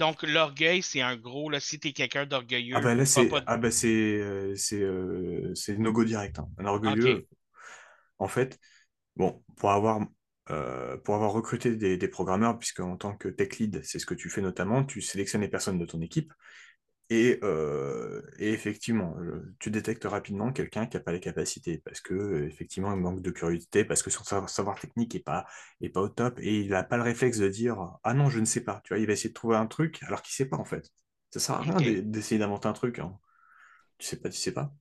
Donc, l'orgueil, c'est un gros, là, si t'es quelqu'un Ah d'orgueilleux, bah là, va c'est pas... ah c'est euh, c'est euh, no-go direct. hein. Un orgueilleux, en fait, bon, pour avoir euh, pour avoir recruté des, des programmeurs, puisque en tant que tech lead, c'est ce que tu fais notamment, tu sélectionnes les personnes de ton équipe et, euh, et effectivement, tu détectes rapidement quelqu'un qui n'a pas les capacités parce que euh, effectivement, il manque de curiosité, parce que son savoir, technique est pas est pas au top et il n'a pas le réflexe de dire ah non, je ne sais pas. Tu vois, il va essayer de trouver un truc alors qu'il sait pas en fait. Ça sert à rien d'essayer d'inventer un truc. hein. Tu sais pas, tu sais pas.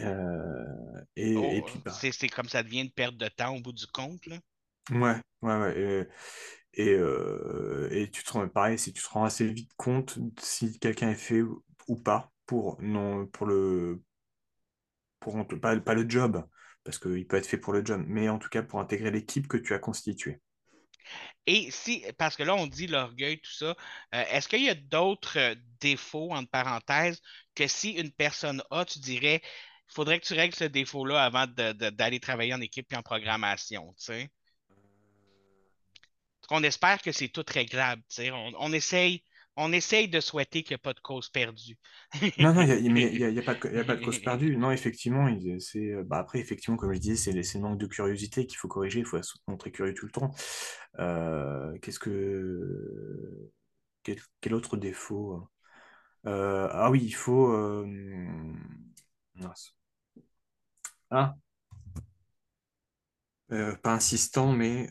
Euh, et, et Oh, puis bah c'est c'est comme ça devient une perte de temps au bout du compte, là. ouais, ouais, ouais. Et, et, euh, et tu te rends pareil, si tu te rends assez vite compte si quelqu'un est fait ou, pas pour non pour le pour pas, pas le job, parce qu'il peut être fait pour le job, mais en tout cas pour intégrer l'équipe que tu as constituée. Et si, parce que là, on dit l'orgueil, tout ça, euh, est-ce qu'il y a d'autres euh, défauts, entre parenthèses, que si une personne a, tu dirais, il faudrait que tu règles ce défaut-là avant d'aller travailler en équipe et en programmation, tu sais? Qu'on espère que c'est tout réglable. On, on essaye, on essaye de souhaiter qu'il n'y a pas de cause perdue. Non, non, il y a, pas de, cause perdue. Non, effectivement, c'est, euh, bah après, effectivement, comme je disais, c'est le manque de curiosité qu'il faut corriger. Il faut se montrer curieux tout le temps. Euh, qu'est-ce que, quel, autre défaut? Euh, ah oui, il faut. Ah, pas insistant, mais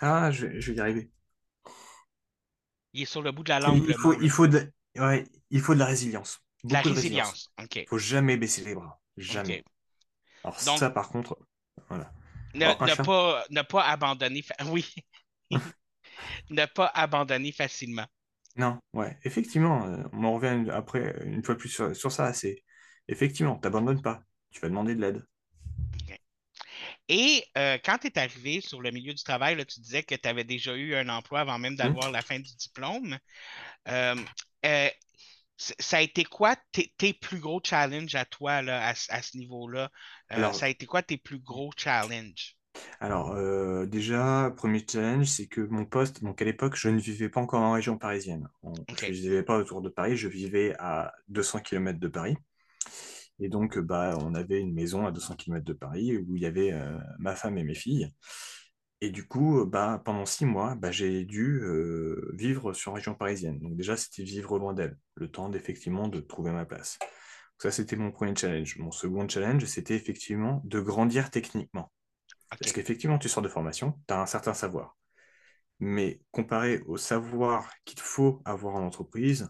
ah, je, vais je vais y arriver. Il est sur le bout de la langue, il faut, il faut de, ouais, il faut de la résilience, De la résilience. Il faut jamais baisser les bras, jamais. Alors Donc, ça, par contre, voilà. Ne, ne pas, ne pas abandonner. fa- Oui. Ne pas abandonner facilement. Non, ouais, effectivement, euh, on en revient une- après, une fois plus sur, sur ça, c'est effectivement, t'abandonnes pas, tu vas demander de l'aide. Et euh, quand tu es arrivé sur le milieu du travail, là, tu disais que tu avais déjà eu un emploi avant même d'avoir la fin du diplôme. Euh, euh, ça a été quoi tes, plus gros challenges à toi là, à, ce- à ce niveau-là? Ça a été quoi tes plus gros challenges? Alors, euh, déjà, premier challenge, c'est que mon poste, donc à l'époque, je ne vivais pas encore en région parisienne. On-. Je ne vivais pas autour de Paris, je vivais à 200 km de Paris. Et donc, bah, on avait une maison à 200 km de Paris où il y avait euh, ma femme et mes filles. Et du coup, bah, pendant six mois, bah, j'ai dû euh, vivre sur région parisienne. Donc déjà, c'était vivre loin d'elle, le temps d'effectivement de trouver ma place. Donc ça, c'était mon premier challenge. Mon second challenge, c'était effectivement de grandir techniquement. Parce qu'effectivement, tu sors de formation, tu as un certain savoir. Mais comparé au savoir qu'il faut avoir en entreprise,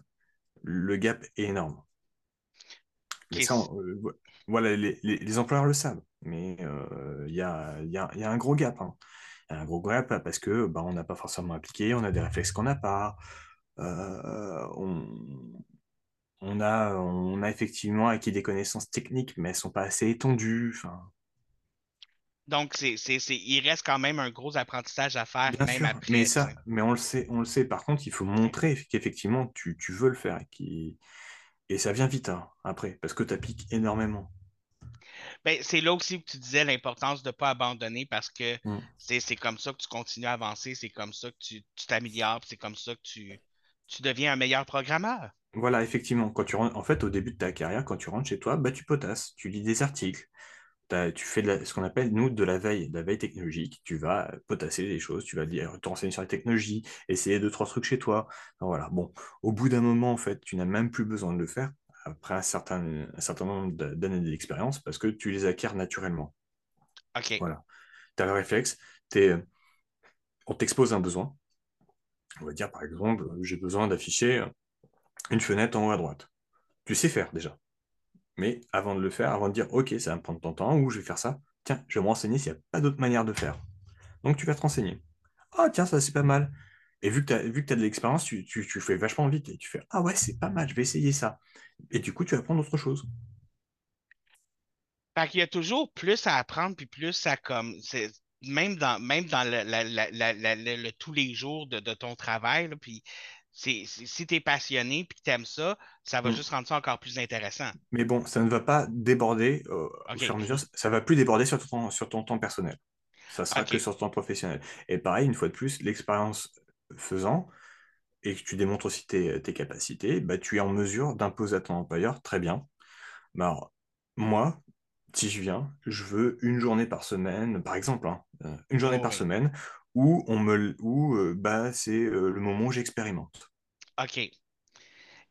le gap est énorme. Mais Ok, ça, on- euh, vo- voilà, les, les- les employeurs le savent. Mais euh, il y a, y a- y a un gros gap. hein. Il y a un gros gap parce que bah, on n'a pas forcément appliqué, on a des réflexes qu'on n'a pas. Euh, on, on a, on a effectivement acquis des connaissances techniques, mais elles ne sont pas assez étendues. Donc, c'est, c'est, c'est- il reste quand même un gros apprentissage à faire, Bien même sûr, après. mais ça, mais on le sait, on le sait. Par contre, il faut montrer qu'effectivement tu, tu veux le faire qui- et ça vient vite hein, après, parce que tu appliques énormément. Ben, c'est là aussi que tu disais l'importance de ne pas abandonner parce que Mm. c'est, comme ça que tu continues à avancer, c'est comme ça que tu, t'améliores, c'est comme ça que tu, tu deviens un meilleur programmeur. Voilà, effectivement, quand tu rentres, en fait, au début de ta carrière, quand tu rentres chez toi, bah, tu potasses, tu lis des articles, tu fais de la- ce qu'on appelle, nous, de la veille, de la veille technologique. Tu vas potasser les choses, tu vas lire, te renseigner sur la technologie, essayer deux, trois trucs chez toi. Voilà, bon, au bout d'un moment, en fait, tu n'as même plus besoin de le faire après un certain, un certain nombre d'a- d'années d'expérience parce que tu les acquiers naturellement. OK. Voilà. Tu as le réflexe, t'es- on t'expose un besoin. On va dire, par exemple, j'ai besoin d'afficher une fenêtre en haut à droite. Tu sais faire déjà. Mais avant de le faire, avant de dire, OK, ça va me prendre ton temps, ou je vais faire ça, tiens, je vais me renseigner s'il n'y a pas d'autre manière de faire. Donc tu vas te renseigner. Ah, tiens, ça c'est pas mal. Et vu que tu as, as de l'expérience, tu, tu, tu fais vachement vite et tu fais, ah ouais, c'est pas mal, je vais essayer ça. Et du coup, tu vas prendre autre chose. Fait qu'il y a toujours plus à apprendre, puis plus à comme. Même dans, même dans le, tous les jours de, de ton travail, puis c'est, c'est- si tu es passionné puis que tu aimes ça, ça va Mm. juste rendre ça encore plus intéressant. Mais bon, ça ne va pas déborder euh, au Ok. fur et à mesure, ça va plus déborder sur ton, sur ton temps personnel. Ça sera que sur ton temps professionnel. Et pareil, une fois de plus, l'expérience faisant, et que tu démontres aussi tes, tes capacités, bah, tu es en mesure d'imposer à ton employeur, très bien. Bah, alors, moi, si je viens, je veux une journée par semaine, par exemple, hein, euh, une journée Oh, par semaine, où, on me, où euh, bah, c'est euh, le moment où j'expérimente. OK.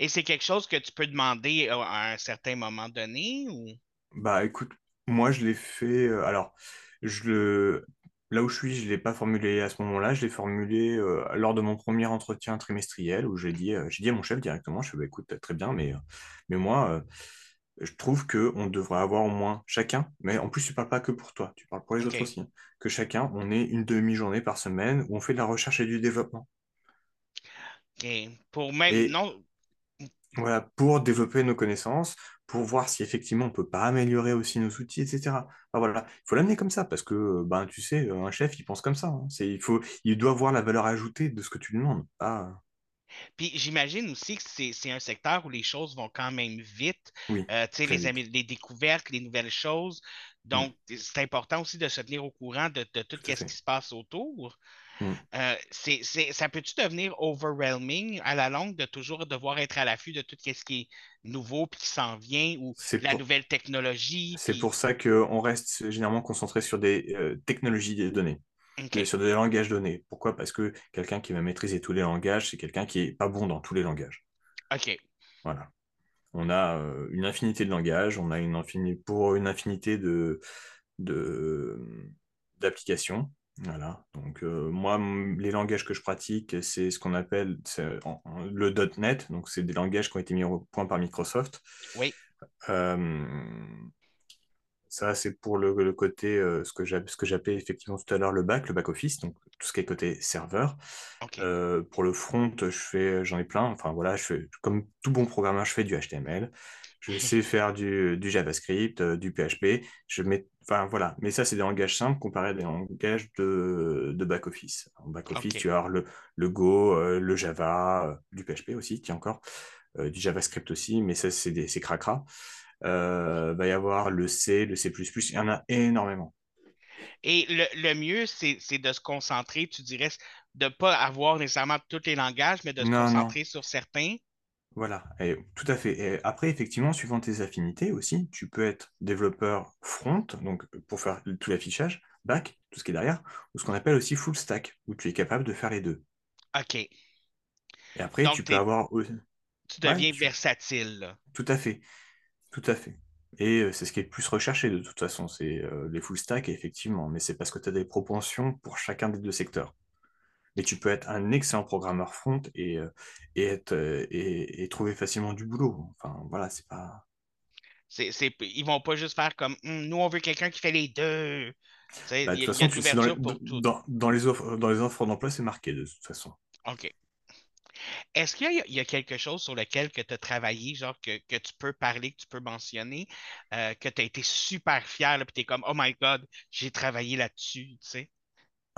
Et c'est quelque chose que tu peux demander à à un certain moment donné ou? Bah écoute, moi je l'ai fait. euh, alors, je le, là où je suis, je ne l'ai pas formulé à ce moment-là. Je l'ai formulé euh, lors de mon premier entretien trimestriel où j'ai dit, euh, j'ai dit à mon chef directement, je fais, bah, écoute, très bien, mais, euh, mais moi, euh, je trouve qu'on devrait avoir au moins chacun, mais en plus, tu ne parles pas que pour toi, tu parles pour les autres aussi, hein, que chacun, on ait une demi-journée par semaine où on fait de la recherche et du développement. Pour même. Et- Non. Voilà, pour développer nos connaissances, pour voir si effectivement on peut pas améliorer aussi nos outils, etc. Enfin, voilà, il faut l'amener comme ça parce que ben tu sais, un chef il pense comme ça. hein. C'est, il faut, il doit voir la valeur ajoutée de ce que tu lui demandes. Pas, Puis j'imagine aussi que c'est c'est un secteur où les choses vont quand même vite. oui, Euh, tu sais, très les, vite. amé- les découvertes, les nouvelles choses. Donc, c'est important aussi de se tenir au courant de, de tout ce qui se passe autour. Mm. Euh, c'est, c'est- ça peut-tu devenir overwhelming à la longue de toujours devoir être à l'affût de tout ce qui est nouveau puis qui s'en vient ou C'est la pour, nouvelle technologie? c'est puis- pour ça qu'on reste généralement concentré sur des euh, technologies des données, mais sur des langages donnés. Pourquoi? Parce que quelqu'un qui va maîtriser tous les langages, c'est quelqu'un qui est pas bon dans tous les langages. OK. Voilà. On a euh, une infinité de langages, on a une infini- pour une infinité de, de, d'applications. Voilà. Donc, euh, moi, les langages que je pratique, c'est ce qu'on appelle en- en- le .NET. Donc, c'est des langages qui ont été mis au point par Microsoft. Oui. Euh, ça, c'est pour le, le côté, euh, ce que j'appelais effectivement tout à l'heure le back, le back-office, donc tout ce qui est côté serveur. Pour le front, je j'en ai plein. Enfin voilà, je fais, comme tout bon programmeur, je fais du HTML. Je sais faire du, du JavaScript, euh, du PHP. Je mets, enfin voilà. Mais ça, c'est des langages simples comparé à des langages de, de back-office. En back-office, OK. tu avoir le, le Go, euh, le Java, euh, du PHP aussi, tiens encore, euh, du JavaScript aussi, mais ça, c'est des- c'est cracra. Euh, va y avoir le C, le C++, il y en a énormément. Et le, le mieux, c'est c'est de se concentrer, tu dirais, de ne pas avoir nécessairement tous les langages, mais de se Non, non, concentrer sur certains. Voilà, et, tout à fait. Et après, effectivement, suivant tes affinités aussi, tu peux être développeur front, donc pour faire tout l'affichage, back, tout ce qui est derrière, ou ce qu'on appelle aussi full stack, où tu es capable de faire les deux. OK. Et après, Donc, tu peux avoir... Tu Ouais, deviens tu- versatile. là. Tout à fait, tout à fait. Et euh, c'est ce qui est le plus recherché de toute façon, c'est euh, les full stack, effectivement, mais c'est parce que tu as des propensions pour chacun des deux secteurs. Mais tu peux être un excellent programmeur front et, euh, et, être, euh, et, et trouver facilement du boulot. Enfin, voilà, c'est pas... C'est, c'est, ils vont pas juste faire comme Hum, nous, on veut quelqu'un qui fait les deux. Bah, de toute façon, tu dans les, pour dans, dans les offres, dans les offres d'emploi, c'est marqué de toute façon. OK. Est-ce qu'il y a, il y a quelque chose sur lequel que tu as travaillé, genre que, que tu peux parler, que tu peux mentionner, euh, que tu as été super fier, là, puis tu es comme Oh my God, j'ai travaillé là-dessus, tu sais?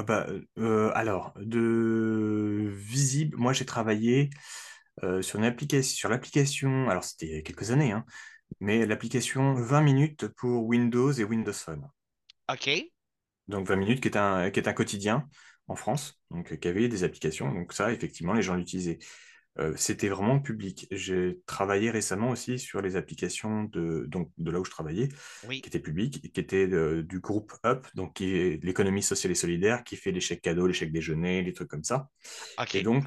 Ah bah, euh, alors, de visible, moi j'ai travaillé euh, sur une application, sur l'application, alors c'était il y a quelques années, hein, mais l'application 20 minutes pour Windows et Windows Phone. OK. Donc 20 minutes qui est un, qui est un quotidien en France, donc qui avait des applications. Donc ça, effectivement, les gens l'utilisaient. Euh, c'était vraiment public. J'ai travaillé récemment aussi sur les applications de, donc, de là où je travaillais, Oui. qui étaient publiques, qui étaient euh, du groupe Up, donc qui est l'économie sociale et solidaire, qui fait les chèques cadeaux, les chèques déjeuner, les trucs comme ça. Et donc,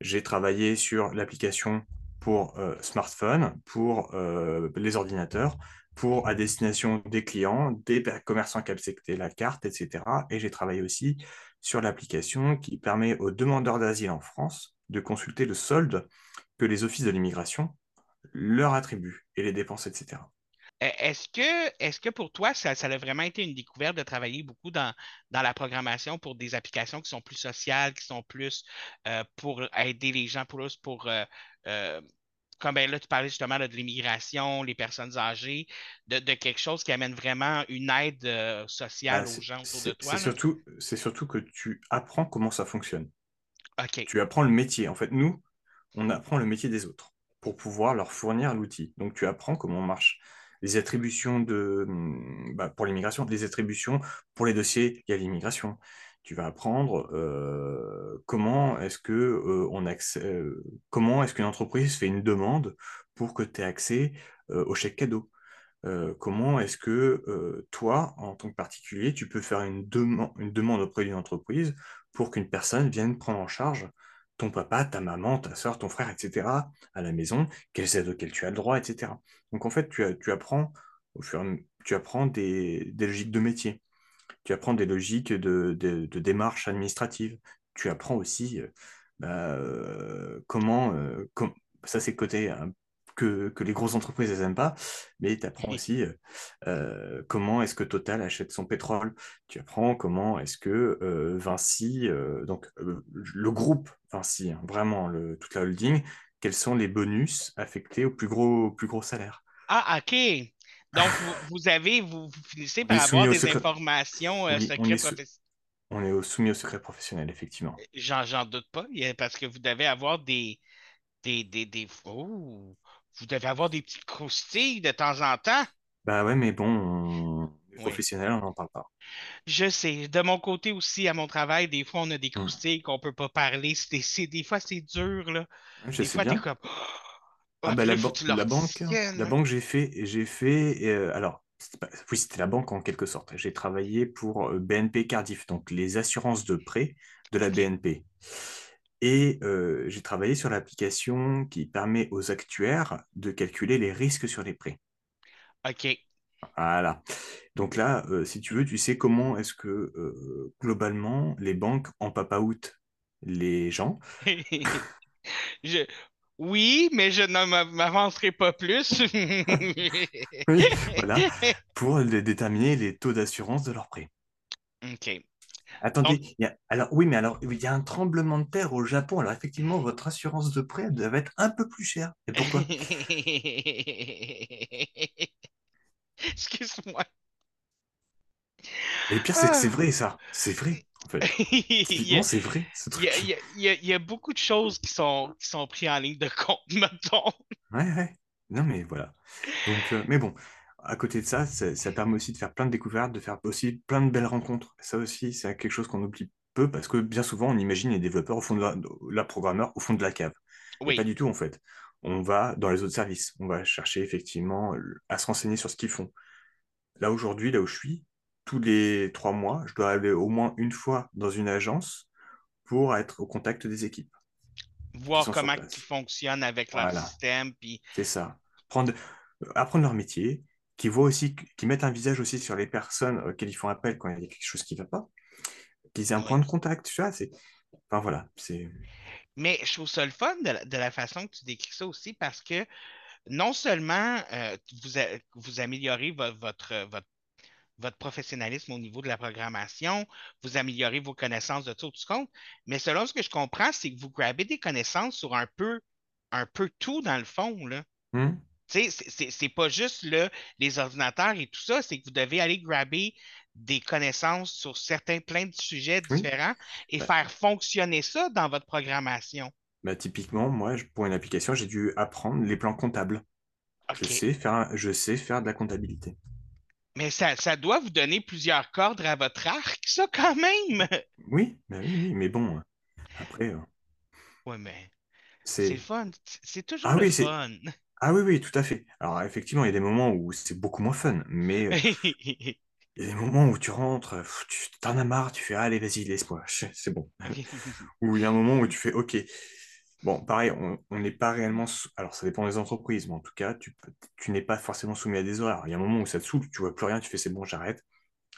j'ai travaillé sur l'application pour euh, smartphone, pour euh, les ordinateurs, pour à destination des clients, des commerçants qui acceptaient la carte, etc. Et j'ai travaillé aussi sur l'application qui permet aux demandeurs d'asile en France de consulter le solde que les offices de l'immigration leur attribuent et les dépenses, etc. Euh, Est-ce que, pour toi, ça, ça a vraiment été une découverte de travailler beaucoup dans, dans la programmation pour des applications qui sont plus sociales, qui sont plus euh, pour aider les gens, plus pour, euh, euh, comme ben là, tu parlais justement là, de l'immigration, les personnes âgées, de, de quelque chose qui amène vraiment une aide sociale Bah, aux gens autour de toi, c'est là? surtout, c'est surtout que tu apprends comment ça fonctionne. Tu apprends le métier. En fait, nous, on apprend le métier des autres pour pouvoir leur fournir l'outil. Donc, tu apprends comment marche les attributions de, hum, bah, pour l'immigration, les attributions pour les dossiers liés à l'immigration. Tu vas apprendre euh, comment est-ce que euh, on euh, comment est-ce qu'une entreprise fait une demande pour que tu aies accès au chèque cadeau. Comment est-ce que toi, en tant que particulier, tu peux faire une demande auprès d'une entreprise pour qu'une personne vienne prendre en charge ton papa, ta maman, ta soeur, ton frère, etc., à la maison, quelles aides auxquelles tu as le droit, etc. Donc en fait, tu, apprends, au fur tu apprends des, logiques de métier, tu apprends des logiques de, de, de démarche administrative, tu apprends aussi euh, bah, euh, comment, euh, ça c'est côté hein, que, que les grosses entreprises n'aiment pas, mais tu apprends aussi euh, euh, comment est-ce que Total achète son pétrole, tu apprends comment est-ce que euh, Vinci, euh, donc le groupe Vinci, hein, vraiment le, toute la holding, quels sont les bonus affectés au plus gros, au plus gros salaire? Ah, OK. Donc, vous, vous avez, vous, vous finissez par avoir des secret. informations euh, Oui, on est, on soumis au secret professionnel, effectivement. J'en, doute pas, parce que vous devez avoir des, des, des, des, oh, vous devez avoir des petites croustilles de temps en temps. Bah ouais, mais bon, on... les Oui. professionnels, on n'en parle pas. Je sais. De mon côté aussi, à mon travail, des fois, on a des Hmm. croustilles qu'on peut pas parler. C'est, c'est- des fois, c'est dur, là. Je Des sais fois, bien. comme, Ah ah, bah puis la, leur la banque, la banque j'ai fait, j'ai fait, euh, alors pas- oui c'était la banque en quelque sorte. J'ai travaillé pour euh, BNP Cardiff, donc les assurances de prêt de la. BNP. Et euh, j'ai travaillé sur l'application qui permet aux actuaires de calculer les risques sur les prêts. OK. Voilà. Donc là, euh, si tu veux, tu sais comment est-ce que euh, globalement les banques en papa out les gens. Je, Oui, mais je ne m'a- m'avancerai pas plus. Oui, voilà, pour déterminer les taux d'assurance de leur prêt. OK. Attendez, Donc, il y a, alors oui, mais alors il y a un tremblement de terre au Japon. Alors effectivement, votre assurance de prêt elle doit être un peu plus chère. Et pourquoi? Excuse-moi. Et le pire, c'est que c'est Ah. vrai, ça. C'est vrai, en fait. Il a, c'est vrai, ce il y a- truc. il y a- il y a- il y a beaucoup de choses qui sont, qui sont prises en ligne de compte, mettons. Ouais, ouais. Non, mais voilà. Donc, euh, mais bon, à côté de ça, ça, permet aussi de faire plein de découvertes, de faire aussi plein de belles rencontres. Ça aussi, c'est quelque chose qu'on oublie peu parce que bien souvent, on imagine les développeurs au fond de la, la programmeur au fond de la cave. Oui, pas du tout, en fait. On va dans les autres services. On va chercher effectivement à se renseigner sur ce qu'ils font. Là, aujourd'hui, là où je suis, tous les trois mois, je dois aller au moins une fois dans une agence pour être au contact des équipes qui voir comment ils fonctionnent avec leur Voilà, système, puis c'est ça. Prendre, euh, apprendre leur métier, qui voient aussi, qui mettent un visage aussi sur les personnes auxquelles ils font appel quand il y a quelque chose qui ne va pas, qu'ils aient un point de contact, tu vois, c'est... Enfin voilà, c'est... Mais je trouve ça le fun de la, de la façon que tu décris ça aussi parce que non seulement euh, vous, a- vous améliorez vo- votre, votre, votre professionnalisme au niveau de la programmation, vous améliorez vos connaissances de tout du compte, mais selon ce que je comprends, c'est que vous grabez des connaissances sur un peu, un peu tout dans le fond, là. Sais, c'est- pas juste les ordinateurs et tout ça, c'est que vous devez aller grabber des connaissances sur certains, plein de sujets Oui. différents et Bah, faire fonctionner ça dans votre programmation. bah, typiquement, moi, pour une application, j'ai dû apprendre les plans comptables. Je sais faire, je sais faire de la comptabilité. Mais ça, ça doit vous donner plusieurs cordes à votre arc, ça, quand même. Oui, bah oui, oui, mais bon, après, euh, Ouais, mais c'est fun. C'est toujours Ah le oui, fun. Ah oui, oui, tout à fait. Alors effectivement, il y a des moments où c'est beaucoup moins fun, mais euh, il y a des moments où tu rentres, pff, tu t'en as marre, tu fais, allez, vas-y, laisse-moi, c'est bon. Ou il y a un moment où tu fais, ok. Bon, pareil, on n'est pas réellement... sou- Alors, ça dépend des entreprises, mais en tout cas, tu, tu n'es pas forcément soumis à des horaires. Il y a un moment où ça te saoule, tu vois plus rien, tu fais, c'est bon, j'arrête.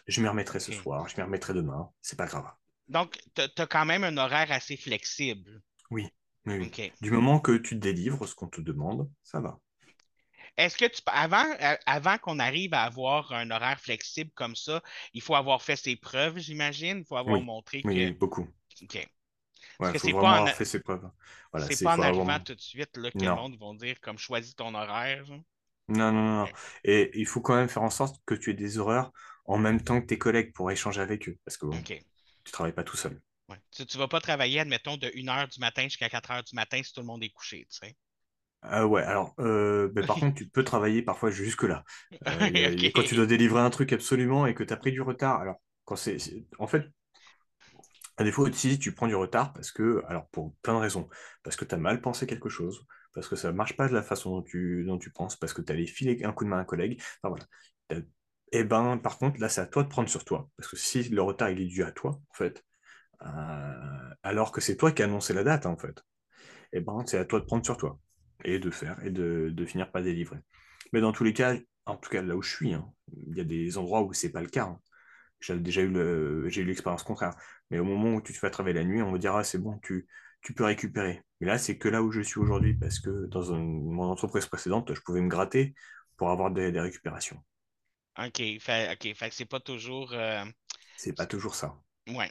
Je m'y remettrai ce soir, je m'y remettrai demain, c'est pas grave. Donc, tu as quand même un horaire assez flexible. Oui, oui, oui. OK. Du moment que tu délivres ce qu'on te demande, ça va. Est-ce que tu avant, euh, avant qu'on arrive à avoir un horaire flexible comme ça, il faut avoir fait ses preuves, j'imagine? Il faut avoir Oui, montré que. oui, beaucoup. OK. Ouais, Parce que c'est pas en, avoir fait ses preuves. Voilà, c'est pas en arrivant avoir... tout de suite là, que le Non. monde ils vont dire comme choisis ton horaire. genre. Non, non, non. Et il faut quand même faire en sorte que tu aies des horaires en même temps que tes collègues pour échanger avec eux. Parce que bon, tu travailles pas tout seul. Ouais. Tu, tu vas pas travailler, admettons, de 1h du matin jusqu'à 4h du matin si tout le monde est couché, tu sais. Ah ouais, alors, euh, ben, par contre, tu peux travailler parfois jusque-là. Euh, quand tu dois délivrer un truc absolument et que tu as pris du retard, alors, quand c'est, en fait, à des fois aussi, tu prends du retard parce que, alors, pour plein de raisons, parce que tu as mal pensé quelque chose, parce que ça marche pas de la façon dont tu, dont tu penses, parce que tu allais filer un coup de main à un collègue, enfin voilà. Eh ben, par contre, là, c'est à toi de prendre sur toi, parce que si le retard, il est dû à toi, en fait, euh, alors que c'est toi qui as annoncé la date, hein, en fait, eh ben, c'est à toi de prendre sur toi et de faire et de, de finir par délivrer. Mais dans tous les cas, en tout cas là où je suis, hein, il y a des endroits où c'est pas le cas. hein. J'ai déjà eu le, j'ai eu l'expérience contraire. Mais au moment où tu te fais travailler la nuit, on me dira, ah, c'est bon, tu, tu peux récupérer. Mais là, c'est que là où je suis aujourd'hui, parce que dans un- mon entreprise précédente, je pouvais me gratter pour avoir des, des récupérations. OK. Fait, OK. Fait que c'est pas toujours. euh, C'est pas toujours ça. Ouais.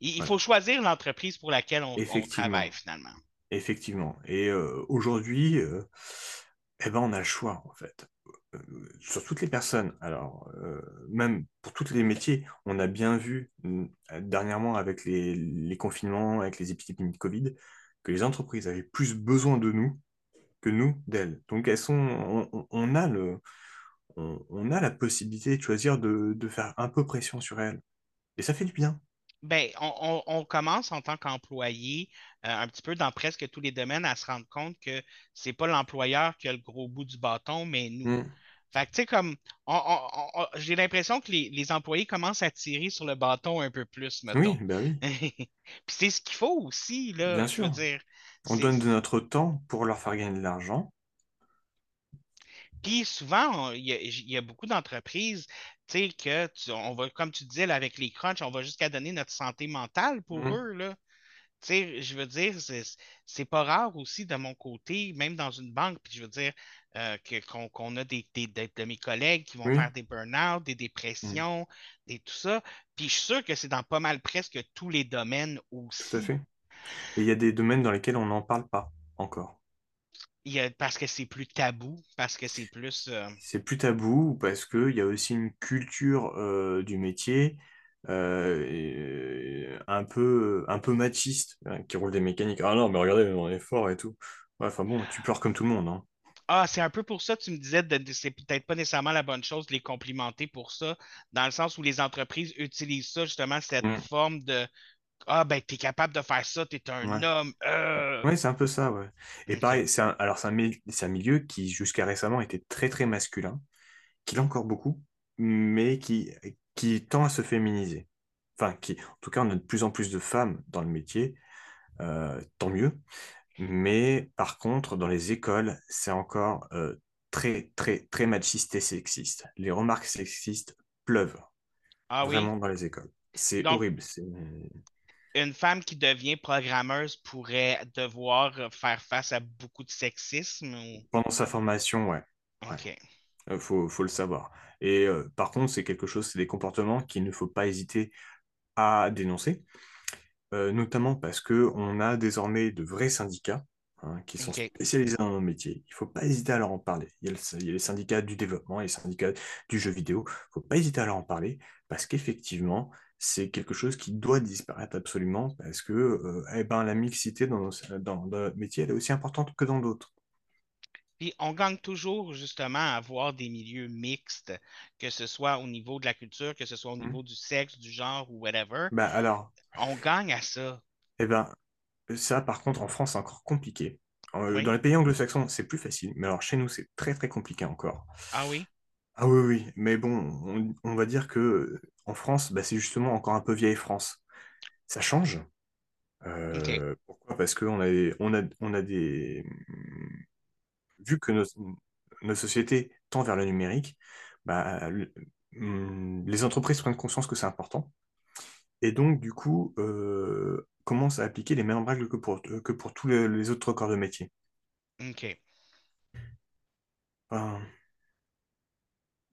Il, faut choisir l'entreprise pour laquelle on, on travaille finalement. Effectivement. Et euh, aujourd'hui, euh, eh ben, on a le choix, en fait. Euh, sur toutes les personnes, alors, même pour tous les métiers, on a bien vu dernièrement avec les, les confinements, avec les épidémies de Covid, que les entreprises avaient plus besoin de nous que nous d'elles. Donc, elles sont, on, on- on a le, on, on a la possibilité de choisir de, de faire un peu pression sur elles. Et ça fait du bien. Ben, on, on- on commence en tant qu'employé, euh, un petit peu dans presque tous les domaines, à se rendre compte que c'est pas l'employeur qui a le gros bout du bâton, mais nous. Mm. Fait que, tu sais, comme, j'ai l'impression que les, les employés commencent à tirer sur le bâton un peu plus, Oui, mettons. ben oui, Puis c'est ce qu'il faut aussi, là, bien je veux sûr. dire. On donne de notre temps pour leur faire gagner de l'argent. Puis souvent, il y a, il y a beaucoup d'entreprises, tu sais, que tu- on va, comme tu disais, là, avec les crunchs, on va jusqu'à donner notre santé mentale pour Mm. eux, là. Tu sais, je veux dire, c'est pas rare aussi de mon côté, même dans une banque, puis je veux dire euh, qu'on a des, des- des- de mes collègues qui vont Oui, faire des burn-out, des mm, dépressions, des tout ça. Puis je suis sûr que c'est dans pas mal presque tous les domaines tout à aussi. fait. Et il y a des domaines dans lesquels on n'en parle pas encore. Il y a- parce que c'est plus tabou, parce que c'est plus. euh, C'est plus tabou parce qu'il y a aussi une culture euh, du métier euh, un peu, un peu machiste hein, qui roule des mécaniques. Ah non, mais regardez, on est fort et tout. Ouais, enfin bon, tu pleures comme tout le monde. hein. Ah, c'est un peu pour ça que tu me disais de, de- c'est peut-être pas nécessairement la bonne chose de les complimenter pour ça, dans le sens où les entreprises utilisent ça, justement, cette Mm, forme de Ah, ben, t'es capable de faire ça, t'es un ouais. homme. euh. Ouais, c'est un peu ça, ouais. Et pareil, c'est un- alors c'est un, milieu qui jusqu'à récemment était très très masculin, qui l'est encore beaucoup, mais qui, qui tend à se féminiser. Enfin, qui, en tout cas, on a de plus en plus de femmes dans le métier, euh, tant mieux. Mais par contre, dans les écoles, c'est encore euh, très très très machiste et sexiste. Les remarques sexistes pleuvent Ah oui. vraiment dans les écoles. C'est horrible. Une femme qui devient programmeuse pourrait devoir faire face à beaucoup de sexisme ou... Pendant sa formation, ouais. Ouais. OK. Euh, faut, faut le savoir. Et euh, par contre, c'est quelque chose, c'est des comportements qu'il ne faut pas hésiter à dénoncer, euh, notamment parce que on a désormais de vrais syndicats hein, qui sont spécialisés dans nos métiers. Il ne faut pas hésiter à leur en parler. Il y le- il y a les syndicats du développement, les syndicats du jeu vidéo. Il ne faut pas hésiter à leur en parler parce qu'effectivement, c'est quelque chose qui doit disparaître absolument parce que euh, eh ben, la mixité dans, nos- dans, dans notre métier, elle est aussi importante que dans d'autres. Puis on gagne toujours justement à avoir des milieux mixtes, que ce soit au niveau de la culture, que ce soit au Hmm. niveau du sexe, du genre ou whatever. Bah, alors, On gagne à ça. eh ben, Ça, par contre, en France, c'est encore compliqué. Euh, dans les pays anglo-saxons, c'est plus facile, mais alors chez nous, c'est très très compliqué encore. Ah oui? Ah oui, oui, mais bon, on, on va dire que euh, en France, bah, c'est justement encore un peu vieille France. Ça change. Euh, pourquoi? Parce qu'on a, on a, on a des... Vu que nos, nos sociétés tend vers le numérique, bah, le- hum, les entreprises prennent conscience que c'est important. Et donc, du coup, euh, commencent à appliquer les mêmes règles que pour, que pour tous les, les autres corps de métier. OK. Enfin,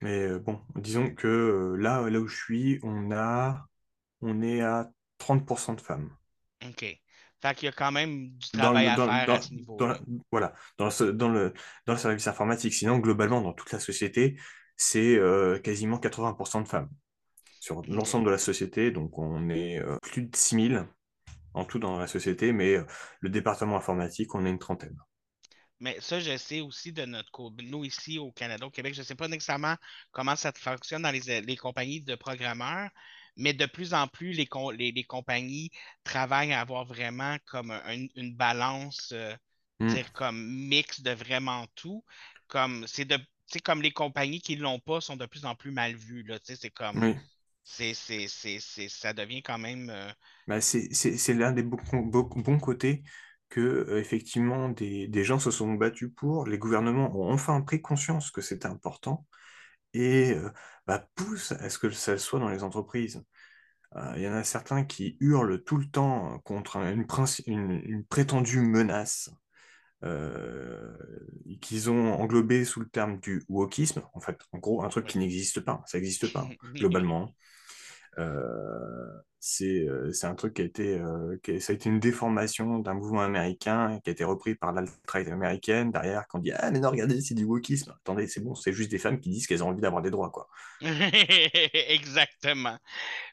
Mais euh, bon, disons que euh, là, là où je suis, on a, on est à 30% de femmes. OK. Fait qu'il y a quand même du Dans le, à dans, faire à dans, ce dans la- niveau-là. voilà, dans le, dans le, dans le service informatique. Sinon, globalement, dans toute la société, c'est euh, quasiment 80% de femmes. Sur l'ensemble de la société, donc on est euh, plus de 6000 en tout dans la société, mais euh, le département informatique, on est une trentaine. Mais ça, je sais aussi de notre côté. Nous, ici au Canada, au Québec, je ne sais pas nécessairement comment ça fonctionne dans les, les compagnies de programmeurs, mais de plus en plus, les, les, les compagnies travaillent à avoir vraiment comme un- une balance, euh, Hmm, comme mix de vraiment tout. Comme c'est de, comme les compagnies qui ne l'ont pas sont de plus en plus mal vues, là. C'est comme, oui. c'est, c'est, c'est, c'est- ça devient quand même. euh, Bah, c'est c'est- c'est l'un des bons, bons- bons côtés que, euh, effectivement, des, des gens se sont battus pour. Les gouvernements ont enfin pris conscience que c'était important et euh, bah, poussent à ce que ça le soit dans les entreprises. Euh, Il y en a certains qui hurlent tout le temps contre une, princi- une, une prétendue menace euh, qu'ils ont englobée sous le terme du wokisme. En fait, en gros, un truc qui n'existe pas. Ça n'existe pas, globalement. Euh, c'est euh, c'est un truc qui a été, euh, qui a- ça a été une déformation d'un mouvement américain qui a été repris par l'alt-right américaine derrière, qui ont dit Ah, mais non, regardez, c'est du wokisme. Attendez, c'est bon, c'est juste des femmes qui disent qu'elles ont envie d'avoir des droits, quoi. Exactement.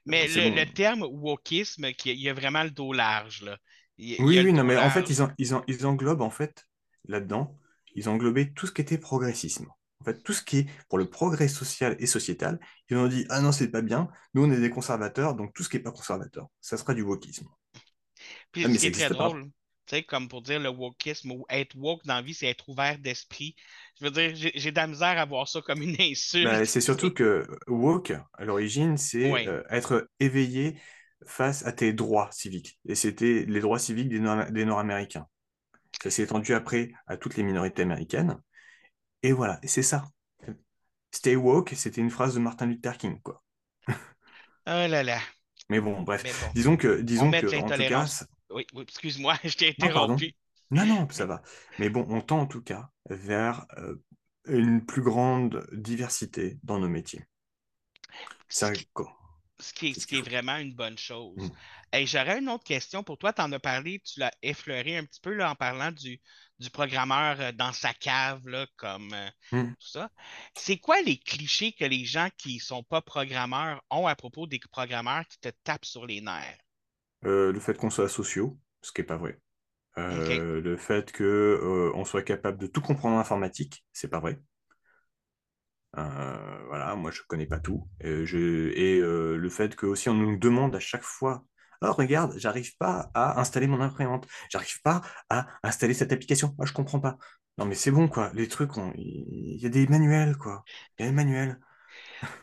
Mais le, bon. le terme wokisme, qui- il y a vraiment le dos large, là. Il il Oui, oui, non, mais en fait, ils, en- ils, en- ils englobent, en fait, là-dedans, ils ont englobé tout ce qui était progressisme. En fait, tout ce qui est pour le progrès social et sociétal, ils ont dit Ah non, c'est pas bien, nous, on est des conservateurs, donc tout ce qui est pas conservateur, ça sera du wokisme. Ah, Puis mais ce qui est très drôle, tu sais, comme pour dire le wokisme ou être woke dans la vie, c'est être ouvert d'esprit. Je veux dire, j'ai de la misère à voir ça comme une insulte. c'est surtout que woke, à l'origine, c'est Oui, euh, être éveillé face à tes droits civiques. Et c'était les droits civiques des Nord- des Nord-Américains. Ça s'est étendu après à toutes les minorités américaines. Et voilà, et c'est ça. Stay woke, c'était une phrase de Martin Luther King, quoi. oh là là. Mais bon, bref. Mais bon, Disons que, on disons que, en tout cas, Oui, excuse-moi, je t'ai interrompu. Non, non, ça va. Mais bon, on tend en tout cas vers euh, une plus grande diversité dans nos métiers. Ce Ça, qui, quoi, ce qui est, c'est ce ce qui est vraiment une bonne chose. Mm. Et j'aurais une autre question pour toi. Tu en as parlé, tu l'as effleuré un petit peu là, en parlant du, du programmeur euh, dans sa cave, là, comme euh, Mm. tout ça. C'est quoi les clichés que les gens qui sont pas programmeurs ont à propos des programmeurs qui te tapent sur les nerfs? Euh, le fait qu'on soit sociaux, ce qui n'est pas vrai. Le fait que euh, on soit capable de tout comprendre en informatique, c'est pas vrai. Euh, voilà, moi je connais pas tout. Et, je, et le fait que aussi on nous demande à chaque fois, oh regarde, j'arrive pas à installer mon imprimante, j'arrive pas à installer cette application, moi je comprends pas. Non mais c'est bon quoi, les trucs, on- il y a des manuels quoi, il y a des manuels.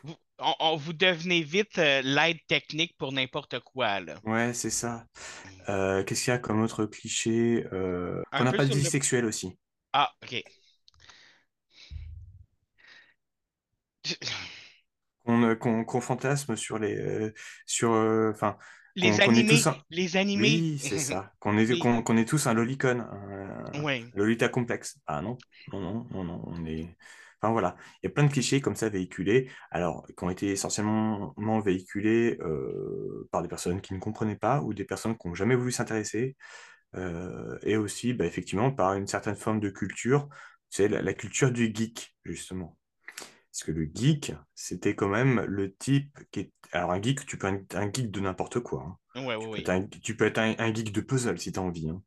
Vous, on- on- vous devenez vite euh, l'aide technique pour n'importe quoi, là. Ouais, c'est ça. Euh, qu'est-ce qu'il y a comme autre cliché Euh, Un n'a pas de vie le... sexuelle aussi? Ah, OK. Qu'on fantasme sur les, euh, sur, enfin, Les animés, tous un, les animés. Oui, c'est ça. Qu'on est, qu'on, est tous un lolicon, un, un Ouais. Lolita complexe. Ah non, non, non, non, non, on est. Enfin voilà, il y a plein de clichés comme ça véhiculés, alors qui ont été essentiellement véhiculés euh, par des personnes qui ne comprenaient pas ou des personnes qui n'ont jamais voulu s'intéresser, euh, et aussi bah, effectivement par une certaine forme de culture, c'est la, la culture du geek, justement. Parce que le geek, c'était quand même le type qui est. Alors, un geek, tu peux être un geek de n'importe quoi. hein. Ouais, ouais, Tu peux ouais. être un, tu peux être un, un geek de puzzle si tu as envie. hein.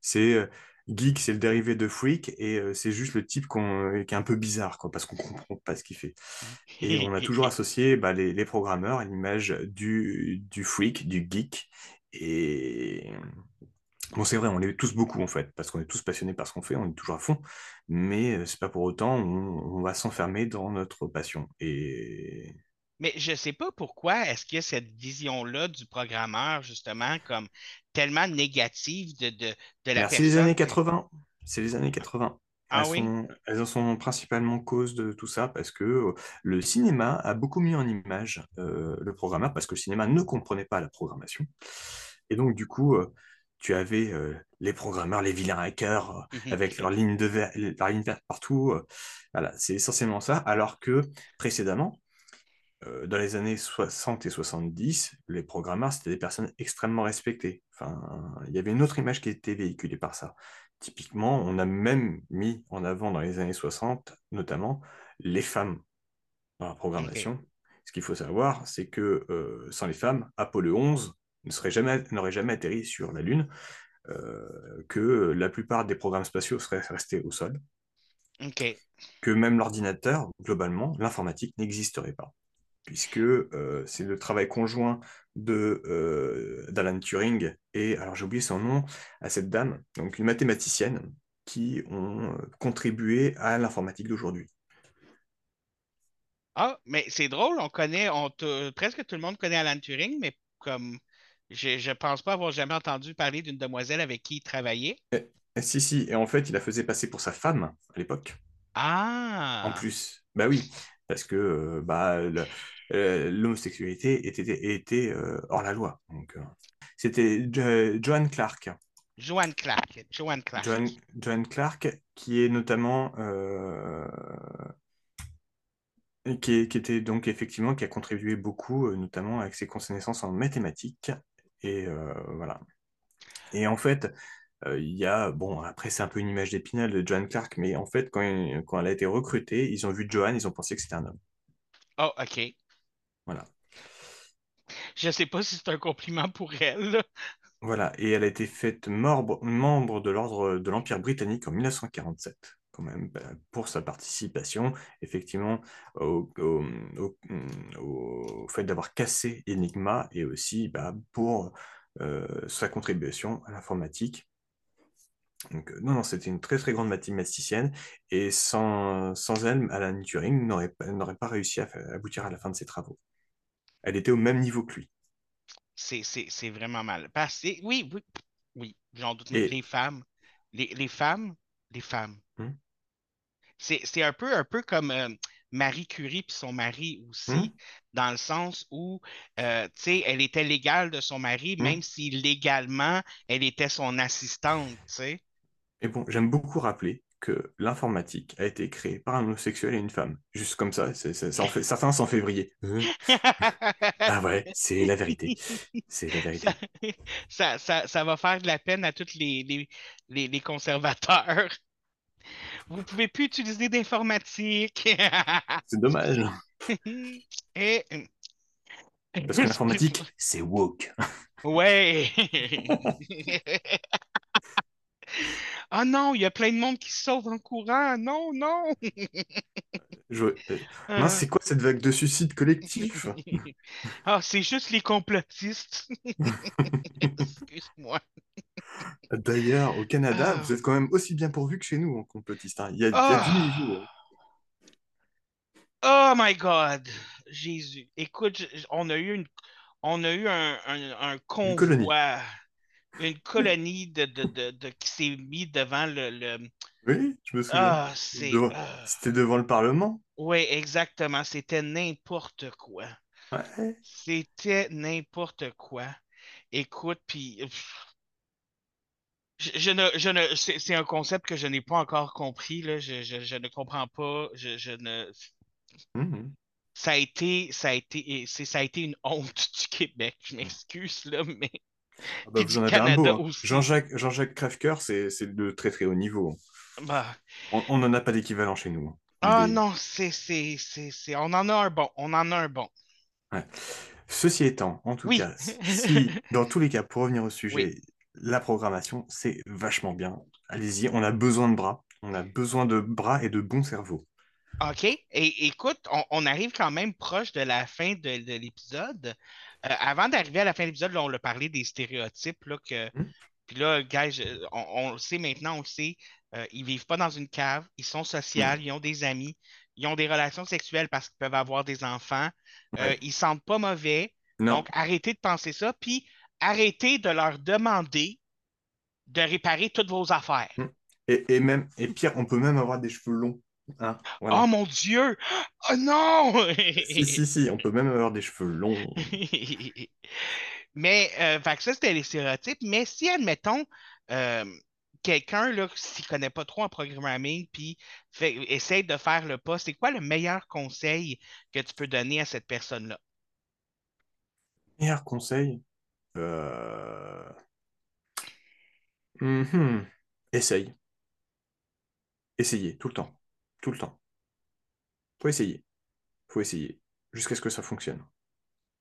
C'est. euh, geek, c'est le dérivé de freak et euh, c'est juste le type qu'on- euh, qui est un peu bizarre, quoi, parce qu'on comprend pas ce qu'il fait. Et on a toujours associé bah, les, les programmeurs à l'image du, du freak, du geek. Et bon, c'est vrai, on l'est tous beaucoup en fait, parce qu'on est tous passionnés par ce qu'on fait, on est toujours à fond, mais euh, c'est pas pour autant on, on va s'enfermer dans notre passion. Et Mais je sais pas pourquoi est-ce qu'il y a cette vision-là du programmeur, justement, comme tellement négative de, de, de la merci les années personne. 80, c'est les années 80. Ah Elles oui? sont, elles en sont principalement cause de tout ça parce que euh, le cinéma a beaucoup mis en image euh, le programmeur parce que le cinéma ne comprenait pas la programmation. Et donc, du coup, euh, tu avais euh, les programmeurs, les vilains hackers euh, Mhm. avec leur ligne, de ver- leur ligne verte partout. euh, voilà, c'est essentiellement ça. Alors que précédemment, dans les années 60 et 70, les programmeurs, c'était des personnes extrêmement respectées. Enfin, il y avait une autre image qui était véhiculée par ça. Typiquement, on a même mis en avant dans les années 60, notamment, les femmes dans la programmation. Ce qu'il faut savoir, c'est que sans les femmes, Apollo 11 ne serait jamais, n'aurait jamais atterri sur la Lune, euh, que la plupart des programmes spatiaux seraient restés au sol, que même l'ordinateur, globalement, l'informatique n'existerait pas. Puisque euh, c'est le travail conjoint de euh, d'Alan Turing et alors j'ai oublié son nom à cette dame, donc une mathématicienne qui ont contribué à l'informatique d'aujourd'hui. Ah, mais c'est drôle, on connaît, on presque tout le monde connaît Alan Turing, mais comme je, je pense pas avoir jamais entendu parler d'une demoiselle avec qui il travaillait. Et- et si si, et en fait il la faisait passer pour sa femme à l'époque. En Ah, plus, bah oui, parce que euh, bah euh, l'homosexualité était était euh, hors la loi. Donc euh, c'était Jo- Joan Clark. Joanne Clark. Joanne Clark. Joan, Joan Clark, qui est notamment qui, est- qui était donc effectivement qui a contribué beaucoup, notamment avec ses connaissances en mathématiques. Et euh, voilà. Et en fait, euh, il y a, bon, après c'est un peu une image d'épinal de Joan Clark, mais en fait, quand, il- quand elle a été recrutée, ils ont vu Joan, ils ont pensé que c'était un homme. Oh, OK. Voilà. Je sais pas si c'est un compliment pour elle. là. Voilà. Et elle a été faite membre de l'ordre de l'Empire britannique en 1947. Quand même, bah, pour sa participation, effectivement, au, au- au- au fait d'avoir cassé Enigma et aussi bah, pour euh, sa contribution à l'informatique. Donc, euh, non, non, c'était une très très grande mathématicienne et sans, sans elle, Alan Turing n'aurait pas, réussi à aboutir à la fin de ses travaux. Elle était au même niveau que lui. C'est, vraiment mal. Parce oui, oui, oui, j'en doute. Et Les femmes, les, les femmes, les femmes. C'est, un peu, un peu comme euh, Marie Curie puis son mari aussi, Hmm. dans le sens où, euh, tu sais, elle était légale de son mari, Hmm. même si légalement, elle était son assistante, tu sais. Et bon, j'aime beaucoup rappeler que l'informatique a été créée par un homosexuel et une femme. Juste comme ça, c'est, c'est- ça en fait, certains s'en février. Ah ouais, c'est la vérité. C'est la vérité. Ça, ça, ça va faire de la peine à tous les, les, les, les conservateurs. Vous pouvez plus utiliser d'informatique. C'est dommage. Et... Parce que l'informatique, c'est woke. Ouais. Ah non, il y a plein de monde qui se sauve en courant. Non, non. Je- euh, Ah. c'est quoi cette vague de suicide collectif? Ah, c'est juste les complotistes. Excuse-moi. D'ailleurs, au Canada, Ah. vous êtes quand même aussi bien pourvus que chez nous en complotiste. hein. Il y a, il y a Ah. du niveau. Oh my God. Jésus. Écoute, on a eu une, on a eu un, un, un colonie. convoi, une colonie de, de, de, de- qui s'est mis devant le, le... Oui, je me souviens. Ah. Devant- ah. C'était devant le Parlement. Oui, exactement. C'était n'importe quoi. Ouais. C'était n'importe quoi. Écoute, puis je, je ne, je ne, c'est c'est un concept que je n'ai pas encore compris, là. Je, je, je ne comprends pas. Je, je ne, Mhm. ça a été, ça a été, ça a été une honte du Québec. Je m'excuse, là, mais Ah bah, vous en avez un beau. Hein. Jean-Jacques Jean-Jacques Crèvecoeur, c'est de très très haut niveau. bah, On n'en a pas d'équivalent chez nous. hein. ah non, c'est, c'est, c'est, c'est, on en a un bon, on en a un bon. Ceci étant, en tout Oui. cas, si dans tous les cas, pour revenir au sujet, Oui. la programmation, c'est vachement bien. Allez-y, on a besoin de bras. On a besoin de bras et de bons cerveaux. OK. Et écoute, on, on arrive quand même proche de la fin de, de l'épisode. Euh, avant d'arriver à la fin de l'épisode, on a parlé des stéréotypes. Là, que... Hmm. Puis là, gars, je- on, on le sait maintenant, on le sait. euh, ils vivent pas dans une cave, ils sont sociaux, Hmm. ils ont des amis, ils ont des relations sexuelles parce qu'ils peuvent avoir des enfants. Euh, Ouais. ils sentent pas mauvais. Non, Donc, arrêtez de penser ça. Puis, arrêtez de leur demander de réparer toutes vos affaires. et, et même, et pire, on peut même avoir des cheveux longs. Voilà. Oh mon Dieu! Oh non! Si, si, si, on peut même avoir des cheveux longs. Mais, euh, fait que ça, c'était les stéréotypes. Mais si, admettons, euh, quelqu'un là, s'y connaît pas trop en programming, puis essaye de faire le pas, c'est quoi le meilleur conseil que tu peux donner à cette personne-là? Meilleur conseil, euh, mhm, Essaye. Essayez, tout le temps. Tout le temps. Faut essayer. Faut essayer. Jusqu'à ce que ça fonctionne.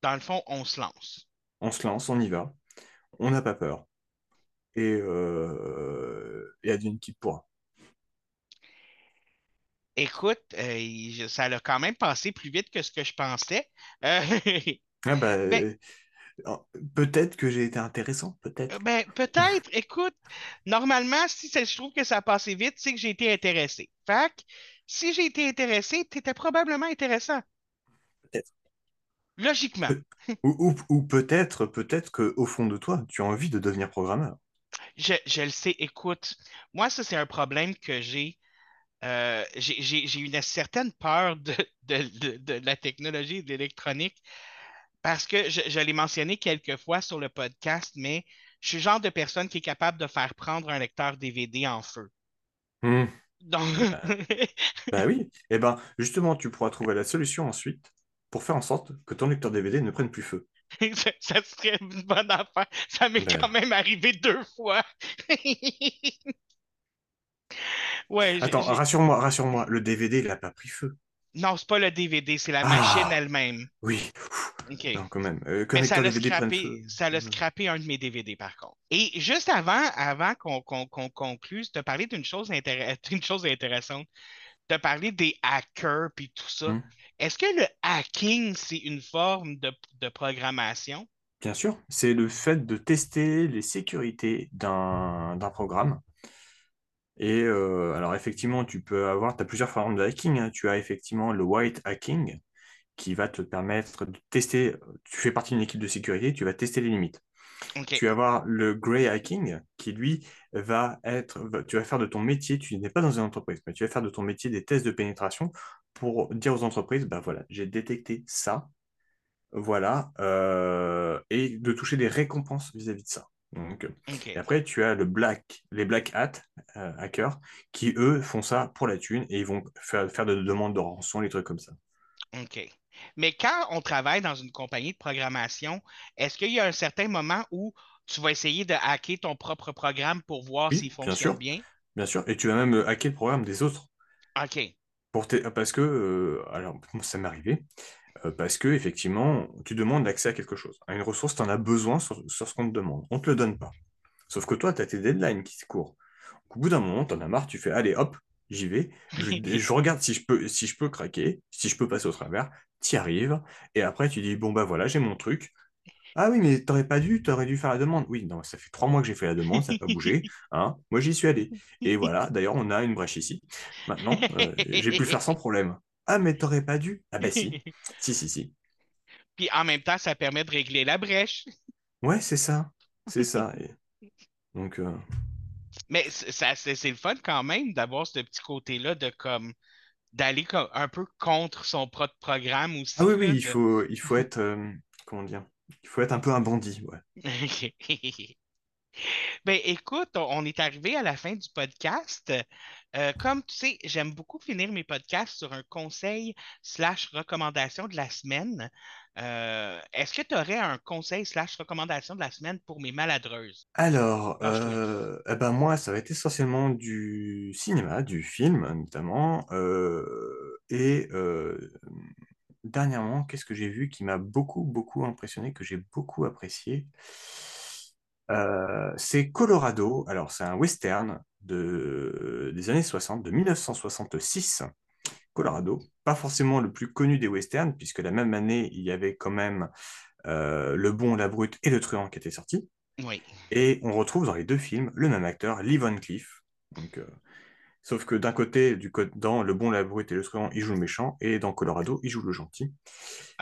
Dans le fond, on se lance. On se lance, on y va. On n'a pas peur. Et, euh, et advienne qui pourra? Écoute, euh, ça a quand même passé plus vite que ce que je pensais. Euh, Ah bah, Ben- euh, peut-être que j'ai été intéressant, peut-être. ben, peut-être, écoute, normalement, si ça- je trouve que ça a passé vite, c'est que j'ai été intéressé. Fait que, si j'ai été intéressé, tu étais probablement intéressant. Peut-être. Logiquement. Ou, ou- ou peut-être, peut-être que au fond de toi, tu as envie de devenir programmeur. Je, je le sais, écoute, moi, ça, c'est un problème que j'ai. Euh, j'ai une certaine peur de, de, de- de la technologie et de l'électronique parce que je, je l'ai mentionné quelques fois sur le podcast, mais je suis le genre de personne qui est capable de faire prendre un lecteur DVD en feu. Hmm. Donc, Bah oui. Et ben, justement, tu pourras trouver la solution ensuite pour faire en sorte que ton lecteur DVD ne prenne plus feu. ça, ça serait une bonne affaire. Ça m'est Ben. quand même arrivé deux fois. Ouais, Attends, rassure-moi, rassure-moi, le DVD, il n'a pas pris feu. non, c'est pas le DVD, c'est la Ah. machine elle-même. Oui, OK. non, quand même. Euh, Mais ça l'a scrappé, ça l'a scrappé un de mes DVD, par contre. Et juste avant, avant qu'on qu'on, qu'on conclue, tu as parlé d'une chose, d'une chose intéressante. Tu as parlé des hackers puis tout ça. Hmm. Est-ce que le hacking, c'est une forme de, de programmation? Bien sûr, c'est le fait de tester les sécurités d'un d'un programme. Et euh, alors effectivement, tu peux avoir, tu as plusieurs formes de hacking. hein. Tu as effectivement le white hacking qui va te permettre de tester, tu fais partie d'une équipe de sécurité, tu vas tester les limites. Tu vas avoir le grey hacking qui, lui, va être, va- tu vas faire de ton métier, tu n'es pas dans une entreprise, mais tu vas faire de ton métier des tests de pénétration pour dire aux entreprises, bah voilà, j'ai détecté ça, voilà, euh, et de toucher des récompenses vis-à-vis de ça. Donc, et après, tu as le black, les black hat euh, hackers qui, eux, font ça pour la thune et ils vont faire, faire de demandes de rançon, les trucs comme ça. OK. Mais quand on travaille dans une compagnie de programmation, est-ce qu'il y a un certain moment où tu vas essayer de hacker ton propre programme pour voir Oui, s'il bien fonctionne sûr. bien? Bien sûr, et tu vas même euh, hacker le programme des autres. OK. Pour Parce que, euh, alors, ça m'est arrivé, euh, parce que, effectivement, tu demandes l'accès à quelque chose. À une ressource, tu en as besoin sur, sur ce qu'on te demande. On ne te le donne pas. Sauf que toi, tu as tes deadlines qui se courent. Au bout d'un moment, tu en as marre, tu fais, allez, hop, j'y vais. Je, je regarde si je, peux, si je peux craquer, si je peux passer au travers. Tu y arrives. Et après, tu dis, bon, bah voilà, j'ai mon truc. Ah oui, mais t'aurais pas dû, t'aurais dû faire la demande. Oui, non, ça fait trois mois que j'ai fait la demande, ça n'a pas bougé. Hein. Moi, j'y suis allé. Et voilà, d'ailleurs, on a une brèche ici. Maintenant, euh, j'ai pu le faire sans problème. Ah, mais t'aurais pas dû. Ah, bah si. Si, si, si. Puis en même temps, ça permet de régler la brèche. Ouais, c'est ça. C'est ça. Et Donc, euh, Mais c'est c'est le fun quand même d'avoir ce petit côté-là de comme d'aller un peu contre son propre programme aussi. ah oui, oui, il faut, il faut être, euh, comment dire, il faut être un peu un bandit, ouais. Ben écoute, on est arrivé à la fin du podcast. Euh, comme tu sais, j'aime beaucoup finir mes podcasts sur un conseil slash recommandation de la semaine. Euh, est-ce que tu aurais un conseil slash recommandation de la semaine pour mes maladreuses? Alors, euh, eh ben moi, ça va être essentiellement du cinéma, du film notamment. et dernièrement, qu'est-ce que j'ai vu qui m'a beaucoup, beaucoup impressionné, que j'ai beaucoup apprécié? Euh, c'est Colorado. Alors, c'est un western de, des années 60, de 1966. Colorado, pas forcément le plus connu des westerns, puisque la même année, il y avait quand même euh, Le Bon, la Brute et Le Truand qui étaient sortis. Oui. Et on retrouve dans les deux films le même acteur, Lee Van Cleef. Donc, euh, sauf que d'un côté, du dans Le Bon, la Brute et le Truand, il joue le méchant, et dans Colorado, il joue le gentil.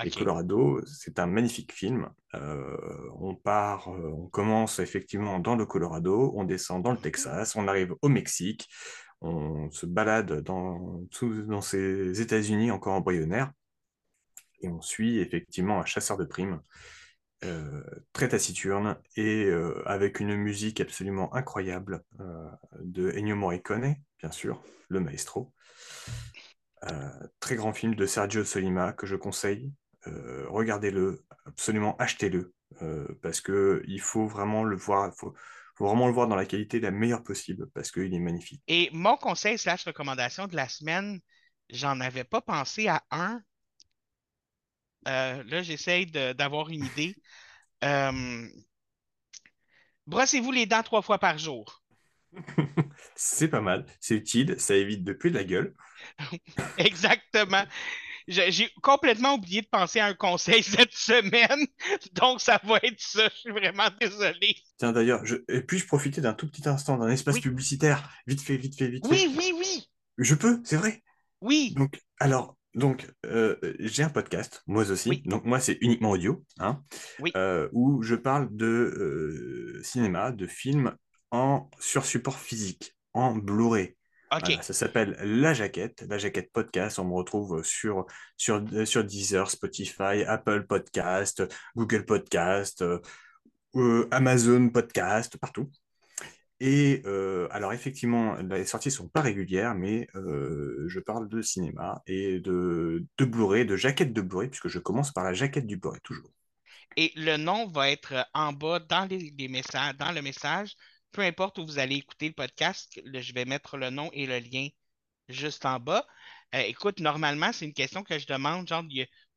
Et OK. Colorado, c'est un magnifique film. Euh, on part, euh, on commence effectivement dans le Colorado, on descend dans le Texas, on arrive au Mexique, on se balade dans, dans ces États-Unis encore embryonnaires, et on suit effectivement un chasseur de primes euh, très taciturne et euh, avec une musique absolument incroyable euh, de Ennio Morricone, bien sûr, le maestro. Très grand film de Sergio Solima que je conseille. Regardez-le, absolument achetez-le, parce que il faut vraiment le voir, faut vraiment le voir dans la qualité la meilleure possible, parce qu'il est magnifique. Et mon conseil slash recommandation de la semaine, j'en avais pas pensé à un. Euh, là, j'essaye d'avoir une idée. Euh, brossez-vous les dents trois fois par jour. C'est pas mal, c'est utile, ça évite de puer de la gueule. Exactement. J'ai complètement oublié de penser à un conseil cette semaine, donc ça va être ça. Je suis vraiment désolé. Tiens d'ailleurs, je... puis-je profiter d'un tout petit instant d'un espace Oui. publicitaire, vite fait, vite fait, vite fait. Oui, oui, oui, Je peux, c'est vrai? oui, Donc, alors, donc, euh, j'ai un podcast, moi aussi. Oui. Donc, moi, c'est uniquement audio, hein, Oui. euh, où je parle de euh, cinéma, de films en sur support physique, en Blu-ray. Voilà, ça s'appelle La Jaquette, La Jaquette Podcast. On me retrouve sur, sur, sur Deezer, Spotify, Apple Podcast, Google Podcast, Amazon Podcast, partout. Et euh, alors effectivement, les sorties sont pas régulières, mais euh, je parle de cinéma et de, de Blu-ray, de jaquette de Blu-ray, puisque je commence par la jaquette du Blu-ray toujours. Et le nom va être en bas dans le message. Peu importe où vous allez écouter le podcast, je vais mettre le nom et le lien juste en bas. Euh, écoute, normalement, c'est une question que je demande, genre,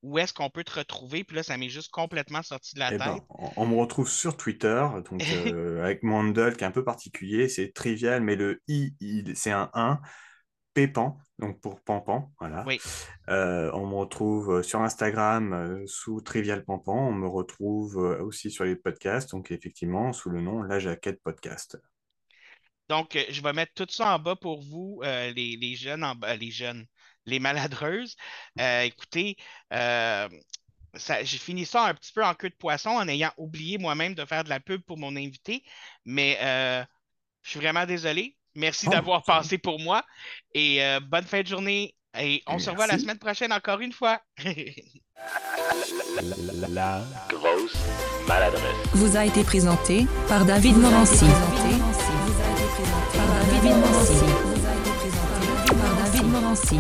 où est-ce qu'on peut te retrouver? Puis là, ça m'est juste complètement sorti de la Eh tête. ben, on, on me retrouve sur Twitter, donc euh, avec mon handle qui est un peu particulier, c'est trivial, mais le i, c'est un 1, Pépan, donc pour Pampan, voilà. Oui. Euh, on me retrouve sur Instagram euh, sous Trivial Pampan, on me retrouve euh, aussi sur les podcasts, donc effectivement sous le nom La Jaquette Podcast. Donc, euh, je vais mettre tout ça en bas pour vous, euh, les, les jeunes, en bas, les jeunes, les maladreuses. Euh, écoutez, euh, j'ai fini ça un petit peu en queue de poisson en ayant oublié moi-même de faire de la pub pour mon invité, mais euh, je suis vraiment désolé. Merci oh. d'avoir passé pour moi et bonne fin de journée. Et on se revoit la semaine prochaine encore une fois. la, grosse maladresse. Vous a été présenté par David Morancy. Vous a été présenté par David Morancy. Vous a été présenté par David Morancy.